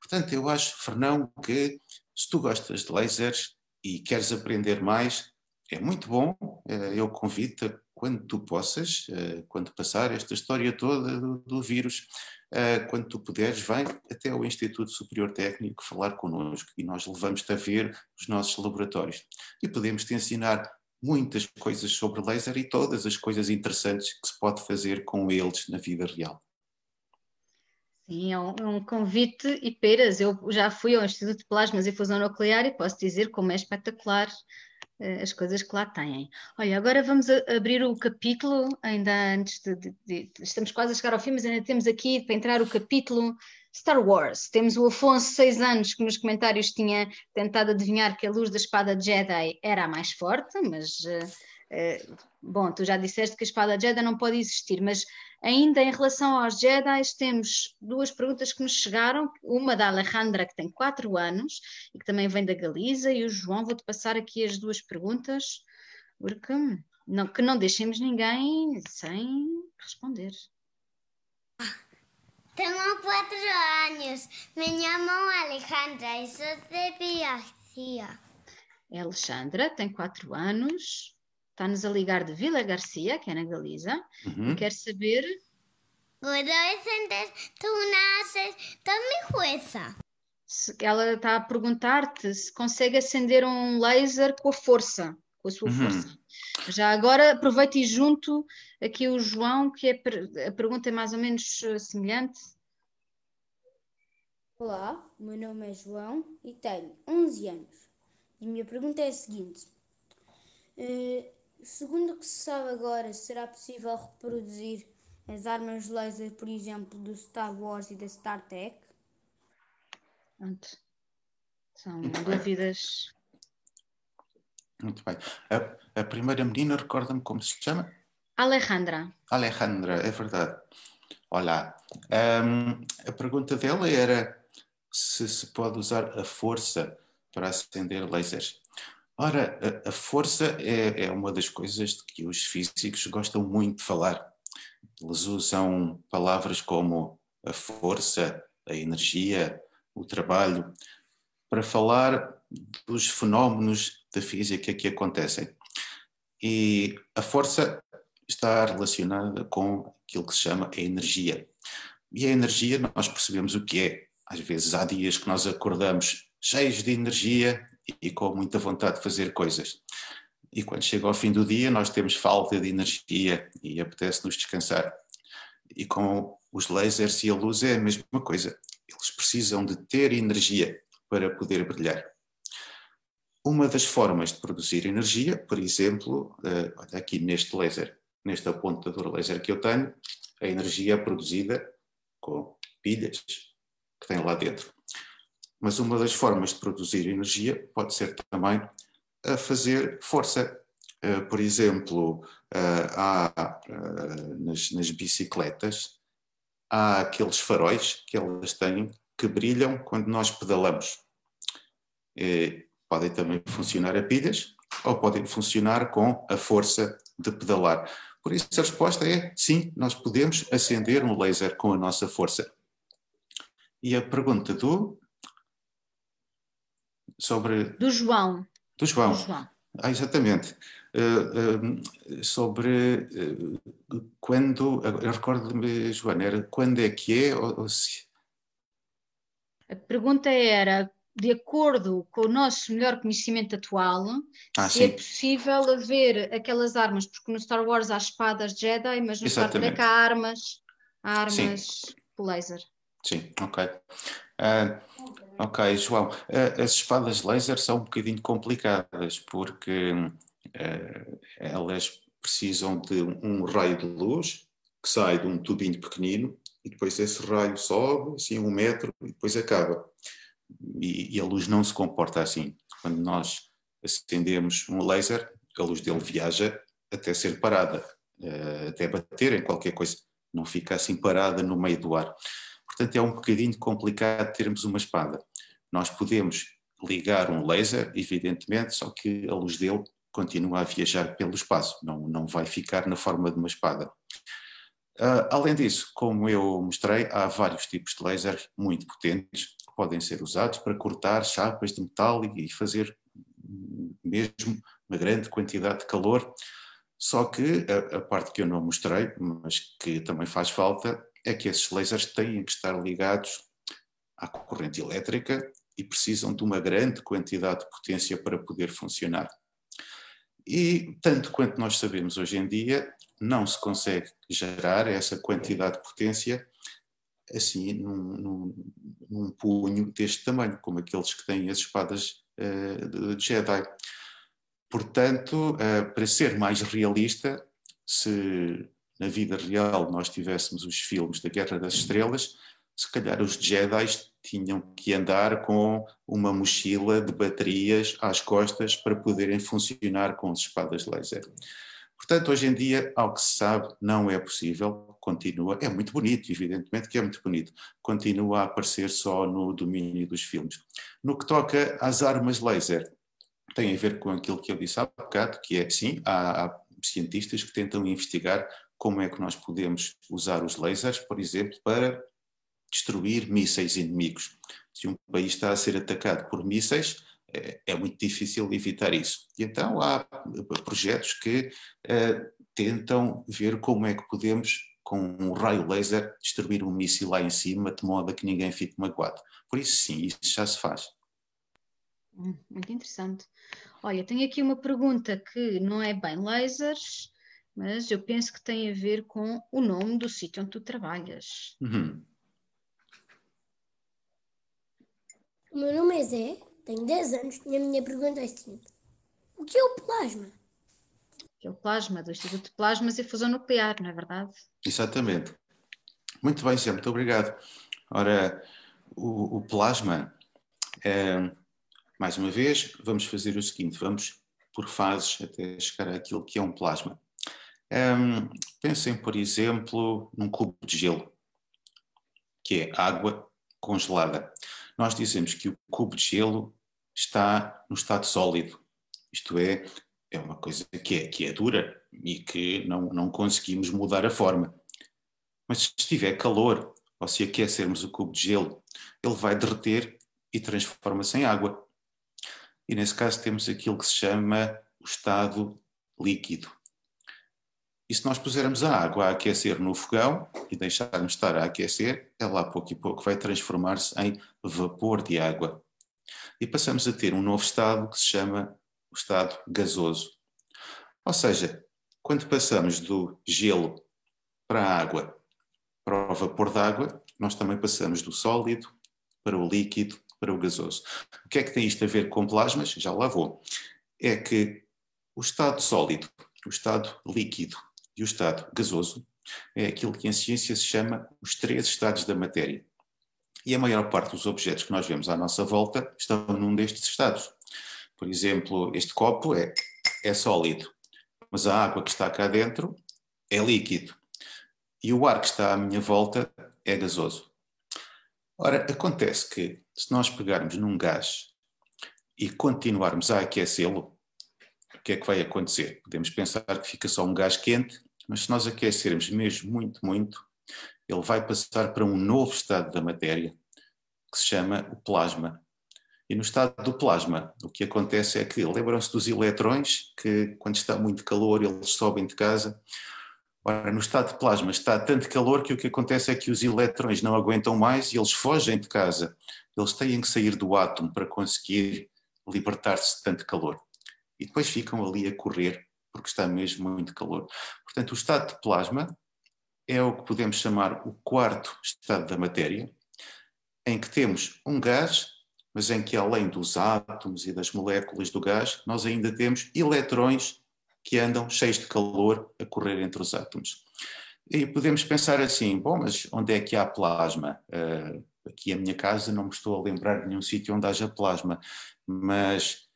Portanto, eu acho, Fernão, que se tu gostas de lasers, e queres aprender mais, é muito bom. Eh, eu convido-te quando tu possas, eh, quando passar esta história toda do, do vírus, eh, quando tu puderes, vem até ao Instituto Superior Técnico falar connosco e nós levamos-te a ver os nossos laboratórios. E podemos te ensinar muitas coisas sobre laser e todas as coisas interessantes que se pode fazer com eles na vida real. Sim, é um, é um, convite e peras. Eu já fui ao Instituto de Plasmas e Fusão Nuclear e posso dizer como é espetacular as coisas que lá têm. Olha, agora vamos abrir o capítulo, ainda antes de, de, de, Estamos quase a chegar ao fim, mas ainda temos aqui para entrar o capítulo Star Wars. Temos o Afonso, seis anos, que nos comentários tinha tentado adivinhar que a luz da espada Jedi era a mais forte, mas. Uh, uh, bom, tu já disseste que a espada Jedi não pode existir, mas Ainda em relação aos Jedi, temos duas perguntas que nos chegaram. Uma da Alejandra, que tem 4 anos e que também vem da Galiza, e o João, vou-te passar aqui as duas perguntas, porque não, que não deixemos ninguém sem responder. Tenho 4 anos. Me chamo Alejandra e sou de Garcia. Alexandra tem 4 anos está-nos a ligar de Vila Garcia, que é na Galiza, uhum. e quer saber. Ela está a perguntar-te se consegue acender um laser com a força, com a sua uhum. força. Já agora aproveite e junto aqui o João, que é, a pergunta é mais ou menos eh, semelhante. Olá, o meu nome é João e tenho 11 anos. E a minha pergunta é a seguinte: uh, Segundo o que se sabe agora, será possível reproduzir as armas laser, por exemplo, do Star Wars e da Star Trek? Pronto. São dúvidas. Muito bem. A, a primeira menina, recorda-me como se chama? Alejandra. Alejandra, é verdade. Olá. Um, a pergunta dela era se se pode usar a força para acender lasers. Ora, a, força é, é, uma das coisas que os físicos gostam muito de falar. Eles usam palavras como a força, a energia, o trabalho, para falar dos fenómenos da física que acontecem. E a força está relacionada com aquilo que se chama a energia. E a energia, nós percebemos o que é. Às vezes há dias que nós acordamos cheios de energia e com muita vontade de fazer coisas. E quando chega ao fim do dia, nós temos falta de energia e apetece-nos descansar. E com os lasers e a luz é a mesma coisa. Eles precisam de ter energia para poder brilhar. Uma das formas de produzir energia, por exemplo, uh, olha aqui neste laser, neste apontador laser que eu tenho, a energia é produzida com pilhas que tem lá dentro. Mas uma das formas de produzir energia pode ser também a fazer força. Uh, por exemplo, uh, há nas, nas bicicletas há aqueles faróis que elas têm que brilham quando nós pedalamos. Eh, podem também funcionar a pilhas ou podem funcionar com a força de pedalar. Por isso, a resposta é sim, nós podemos acender um laser com a nossa força. E a pergunta do. Sobre. Do João. Do João. Do João. Ah, exatamente. Uh, uh, sobre uh, quando. Eu recordo-me, Joana, era quando é que é? Ou, ou se... A pergunta era de acordo com o nosso melhor conhecimento atual, ah, se é sim. é possível haver aquelas armas, porque no Star Wars há espadas Jedi, mas no Exatamente. Star Trek há armas, há armas por laser. Sim, ok. Uh, ok, João, uh, as espadas laser são um bocadinho complicadas porque uh, elas precisam de um raio de luz que sai de um tubinho pequenino e depois esse raio sobe assim um metro e depois acaba e, e, a luz não se comporta assim. Quando nós acendemos um laser, a luz dele viaja até ser parada, até bater em qualquer coisa, não fica assim parada no meio do ar. Portanto, é um bocadinho complicado termos uma espada. Nós podemos ligar um laser, evidentemente, só que a luz dele continua a viajar pelo espaço, não, não vai ficar na forma de uma espada. Uh, além disso, como eu mostrei, há vários tipos de lasers muito potentes podem ser usados para cortar chapas de metal e fazer mesmo uma grande quantidade de calor. Só que a, a, parte que eu não mostrei, mas que também faz falta, é que esses lasers têm que estar ligados à corrente elétrica e precisam de uma grande quantidade de potência para poder funcionar. E tanto quanto nós sabemos hoje em dia, não se consegue gerar essa quantidade de potência assim num, num, num, punho deste tamanho, como aqueles que têm as espadas uh, de Jedi. Portanto, uh, para ser mais realista, se na vida real nós tivéssemos os filmes da Guerra das Estrelas, se calhar os Jedi tinham que andar com uma mochila de baterias às costas para poderem funcionar com as espadas laser. Portanto, hoje em dia, ao que se sabe, não é possível, continua, é muito bonito, evidentemente que é muito bonito, continua a aparecer só no domínio dos filmes. No que toca às armas laser, tem a ver com aquilo que eu disse há bocado, que é, sim, há, há cientistas que tentam investigar como é que nós podemos usar os lasers, por exemplo, para destruir mísseis inimigos. Se um país está a ser atacado por mísseis, é, é muito difícil evitar isso. E então há projetos que uh, tentam ver como é que podemos, com um raio laser, destruir um míssil lá em cima, de modo a que ninguém fique magoado. Por isso, sim, isso já se faz. Hum, muito interessante. Olha, tenho aqui uma pergunta que não é bem lasers, mas eu penso que tem a ver com o nome do sítio onde tu trabalhas. Uhum. O meu nome é Zé tenho 10 anos e a minha pergunta é a seguinte: O que é o plasma? Que é o plasma do Instituto de Plasmas e Fusão Nuclear, não é verdade? Exatamente. Muito bem, Zé, muito obrigado. Ora, o, o plasma, é, mais uma vez, vamos fazer o seguinte: vamos por fases até chegar àquilo que é um plasma. É, pensem, por exemplo, num cubo de gelo, que é água congelada nós dizemos que o cubo de gelo está no estado sólido, isto é, é uma coisa que é, que é dura e que não, não conseguimos mudar a forma. Mas se estiver calor, ou se aquecermos o cubo de gelo, ele vai derreter e transforma-se em água. E nesse caso temos aquilo que se chama o estado líquido. E se nós pusermos a água a aquecer no fogão e deixarmos estar a aquecer, ela a pouco e pouco vai transformar-se em vapor de água. E passamos a ter um novo estado que se chama o estado gasoso. Ou seja, quando passamos do gelo para a água, para o vapor d'água, nós também passamos do sólido para o líquido, para o gasoso. O que é que tem isto a ver com plasmas? Já lá vou. É que o estado sólido, o estado líquido e o estado gasoso é aquilo que em ciência se chama os três estados da matéria. E a maior parte dos objetos que nós vemos à nossa volta estão num destes estados. Por exemplo, este copo é, é sólido, mas a água que está cá dentro é líquido. E o ar que está à minha volta é gasoso. Ora, acontece que se nós pegarmos num gás e continuarmos a aquecê-lo, o que é que vai acontecer? Podemos pensar que fica só um gás quente, mas se nós aquecermos mesmo muito, muito, ele vai passar para um novo estado da matéria, que se chama o plasma. E no estado do plasma, o que acontece é que, lembram-se dos eletrões, que quando está muito calor eles sobem de casa, Ora, no estado de plasma está tanto calor que o que acontece é que os eletrões não aguentam mais e eles fogem de casa. Eles têm que sair do átomo para conseguir libertar-se de tanto calor. E depois ficam ali a correr, porque está mesmo muito calor. Portanto, o estado de plasma é o que podemos chamar o quarto estado da matéria, em que temos um gás, mas em que além dos átomos e das moléculas do gás, nós ainda temos eletrões que andam cheios de calor a correr entre os átomos. E podemos pensar assim: bom, mas onde é que há plasma? Uh, aqui a minha casa não me estou a lembrar de nenhum sítio onde haja plasma, mas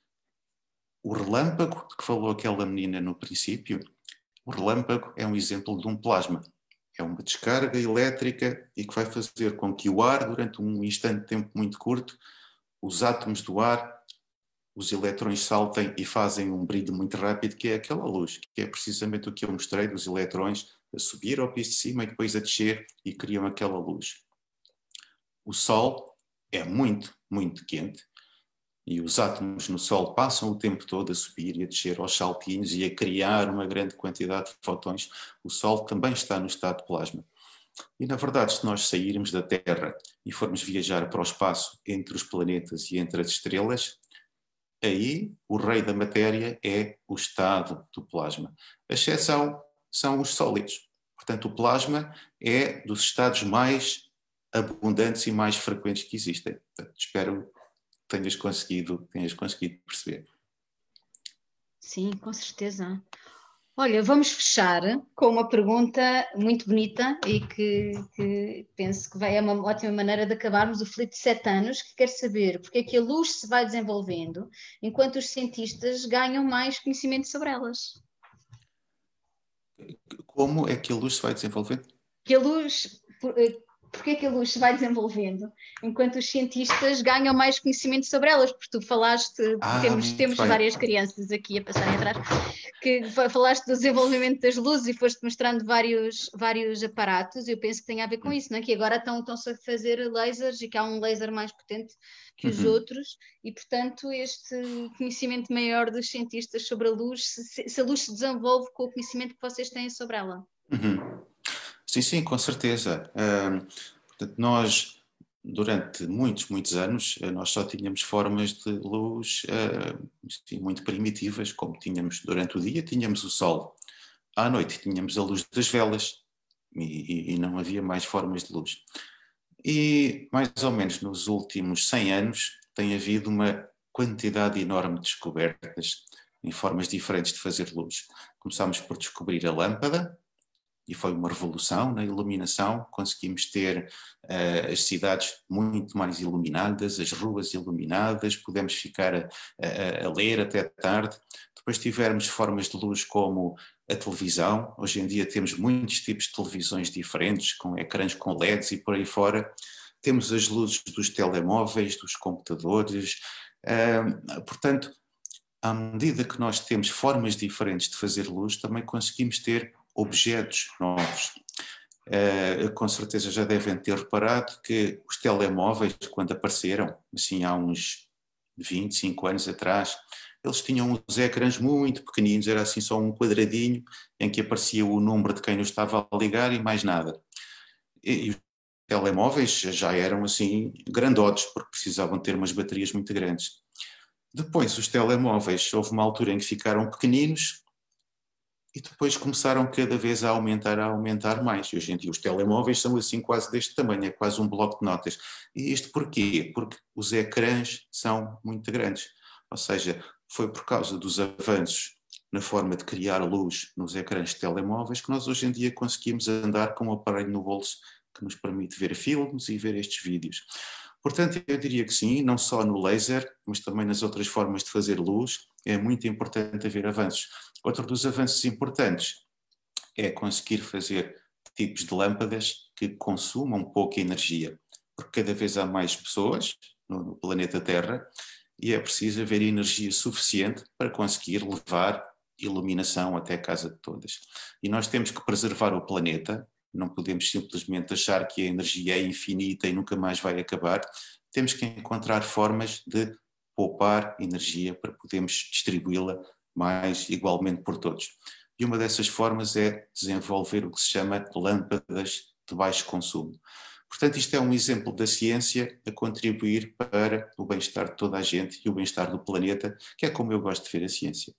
o relâmpago de que falou aquela menina no princípio, o relâmpago é um exemplo de um plasma. É uma descarga elétrica e que vai fazer com que o ar, durante um instante de tempo muito curto, os átomos do ar os eletrões saltem e fazem um brilho muito rápido, que é aquela luz, que é precisamente o que eu mostrei dos eletrões a subir ao piso de cima e depois a descer e criam aquela luz. O Sol é muito, muito quente e os átomos no Sol passam o tempo todo a subir e a descer aos saltinhos e a criar uma grande quantidade de fotões. O Sol também está no estado de plasma. E, na verdade, se nós sairmos da Terra e formos viajar para o espaço entre os planetas e entre as estrelas, aí o rei da matéria é o estado do plasma. A exceção são os sólidos. Portanto, o plasma é dos estados mais abundantes e mais frequentes que existem. Espero tenhas conseguido, tenhas conseguido perceber. Sim, com certeza. Olha, vamos fechar com uma pergunta muito bonita e que, que, penso que vai é uma ótima maneira de acabarmos o Felipe de sete anos, que quer saber porque é que a luz se vai desenvolvendo enquanto os cientistas ganham mais conhecimento sobre elas. Como é que a luz se vai desenvolvendo? Que a luz, eh, porque é que a luz se vai desenvolvendo enquanto os cientistas ganham mais conhecimento sobre elas, porque tu falaste, ah, temos, temos várias crianças aqui a passarem atrás, que falaste do desenvolvimento das luzes e foste mostrando vários, vários aparatos, e eu penso que tem a ver com isso, não é? que agora estão, estão-se a fazer lasers e que há um laser mais potente que os uhum. outros, e portanto este conhecimento maior dos cientistas sobre a luz, se, se, a luz se desenvolve com o conhecimento que vocês têm sobre ela. Uhum. Sim, sim, com certeza. Uh, portanto, nós, durante muitos, muitos anos, eh, nós só tínhamos formas de luz uh, muito primitivas, como tínhamos durante o dia, tínhamos o sol. À noite tínhamos a luz das velas e, e não havia mais formas de luz. E mais ou menos nos últimos 100 anos tem havido uma quantidade enorme de descobertas em formas diferentes de fazer luz. Começámos por descobrir a lâmpada, e foi uma revolução na iluminação. Conseguimos ter uh, as cidades muito mais iluminadas, as ruas iluminadas, pudemos ficar a, a, a, ler até tarde. Depois tivemos formas de luz como a televisão. Hoje em dia temos muitos tipos de televisões diferentes, com ecrãs com LEDs e por aí fora. Temos as luzes dos telemóveis, dos computadores. Uh, portanto, à medida que nós temos formas diferentes de fazer luz, também conseguimos ter objetos novos. Uh, com certeza já devem ter reparado que os telemóveis, quando apareceram, assim há uns 25 anos atrás, eles tinham uns ecrãs muito pequeninos, era assim só um quadradinho em que aparecia o número de quem nos estava a ligar e mais nada. E, e os telemóveis já eram assim grandotes, porque precisavam ter umas baterias muito grandes. Depois, os telemóveis, houve uma altura em que ficaram pequeninos, e depois começaram cada vez a aumentar, a aumentar mais. E hoje em dia os telemóveis são assim quase deste tamanho, é quase um bloco de notas. E isto porquê? Porque os ecrãs são muito grandes. Ou seja, foi por causa dos avanços na forma de criar luz nos ecrãs de telemóveis que nós hoje em dia conseguimos andar com um aparelho no bolso que nos permite ver filmes e ver estes vídeos. Portanto, eu diria que sim, não só no laser, mas também nas outras formas de fazer luz, é muito importante haver avanços. Outro dos avanços importantes é conseguir fazer tipos de lâmpadas que consumam pouca energia, porque cada vez há mais pessoas no planeta Terra e é preciso haver energia suficiente para conseguir levar iluminação até a casa de todas. E nós temos que preservar o planeta, não podemos simplesmente achar que a energia é infinita e nunca mais vai acabar. Temos que encontrar formas de poupar energia para podermos distribuí-la mais igualmente por todos. E uma dessas formas é desenvolver o que se chama lâmpadas de baixo consumo. Portanto, isto é um exemplo da ciência a contribuir para o bem-estar de toda a gente e o bem-estar do planeta, que é como eu gosto de ver a ciência.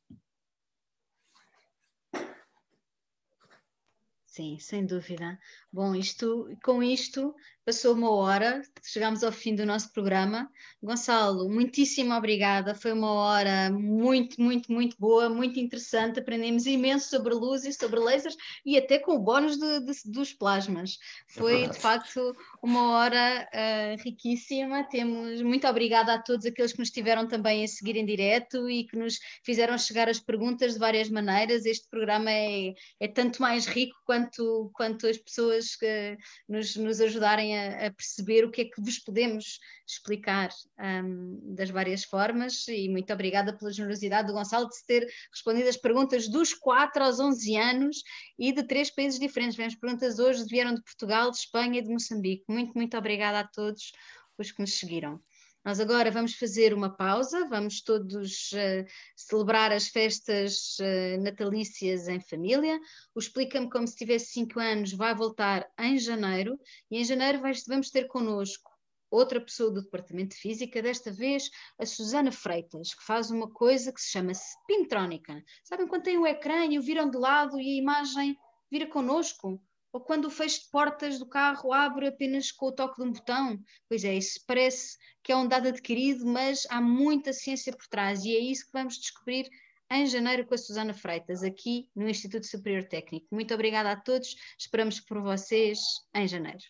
Sim, sem dúvida. Bom, isto, com isto passou uma hora, chegamos ao fim do nosso programa. Gonçalo, muitíssimo obrigada. Foi uma hora muito, muito, muito boa, muito interessante. Aprendemos imenso sobre luz e sobre lasers e até com o bónus de, de, dos plasmas. É Foi, é de facto, uma hora uh, riquíssima. Temos muito obrigada a todos aqueles que nos tiveram também a seguir em direto e que nos fizeram chegar as perguntas de várias maneiras. Este programa é, é tanto mais rico quanto, quanto as pessoas que nos, nos ajudarem a, a, perceber o que é que vos podemos explicar um, das várias formas e muito obrigada pela generosidade do Gonçalo de se ter respondido as perguntas dos 4 aos 11 anos e de três países diferentes. Vemos perguntas hoje vieram de Portugal, de Espanha e de Moçambique. Muito, muito obrigada a todos os que nos seguiram. Nós agora vamos fazer uma pausa, vamos todos uh, celebrar as festas uh, natalícias em família. O Explica-me como se tivesse 5 anos vai voltar em janeiro e em janeiro vai, vamos ter connosco outra pessoa do Departamento de Física, desta vez a Susana Freitas, que faz uma coisa que se chama spintrónica. Sabem quando tem o ecrã e o viram de lado e a imagem vira connosco? Ou quando o fecho de portas do carro abre apenas com o toque de um botão? Pois é, isso parece que é um dado adquirido, mas há muita ciência por trás e é isso que vamos descobrir em janeiro com a Susana Freitas, aqui no Instituto Superior Técnico. Muito obrigada a todos, esperamos por vocês em janeiro.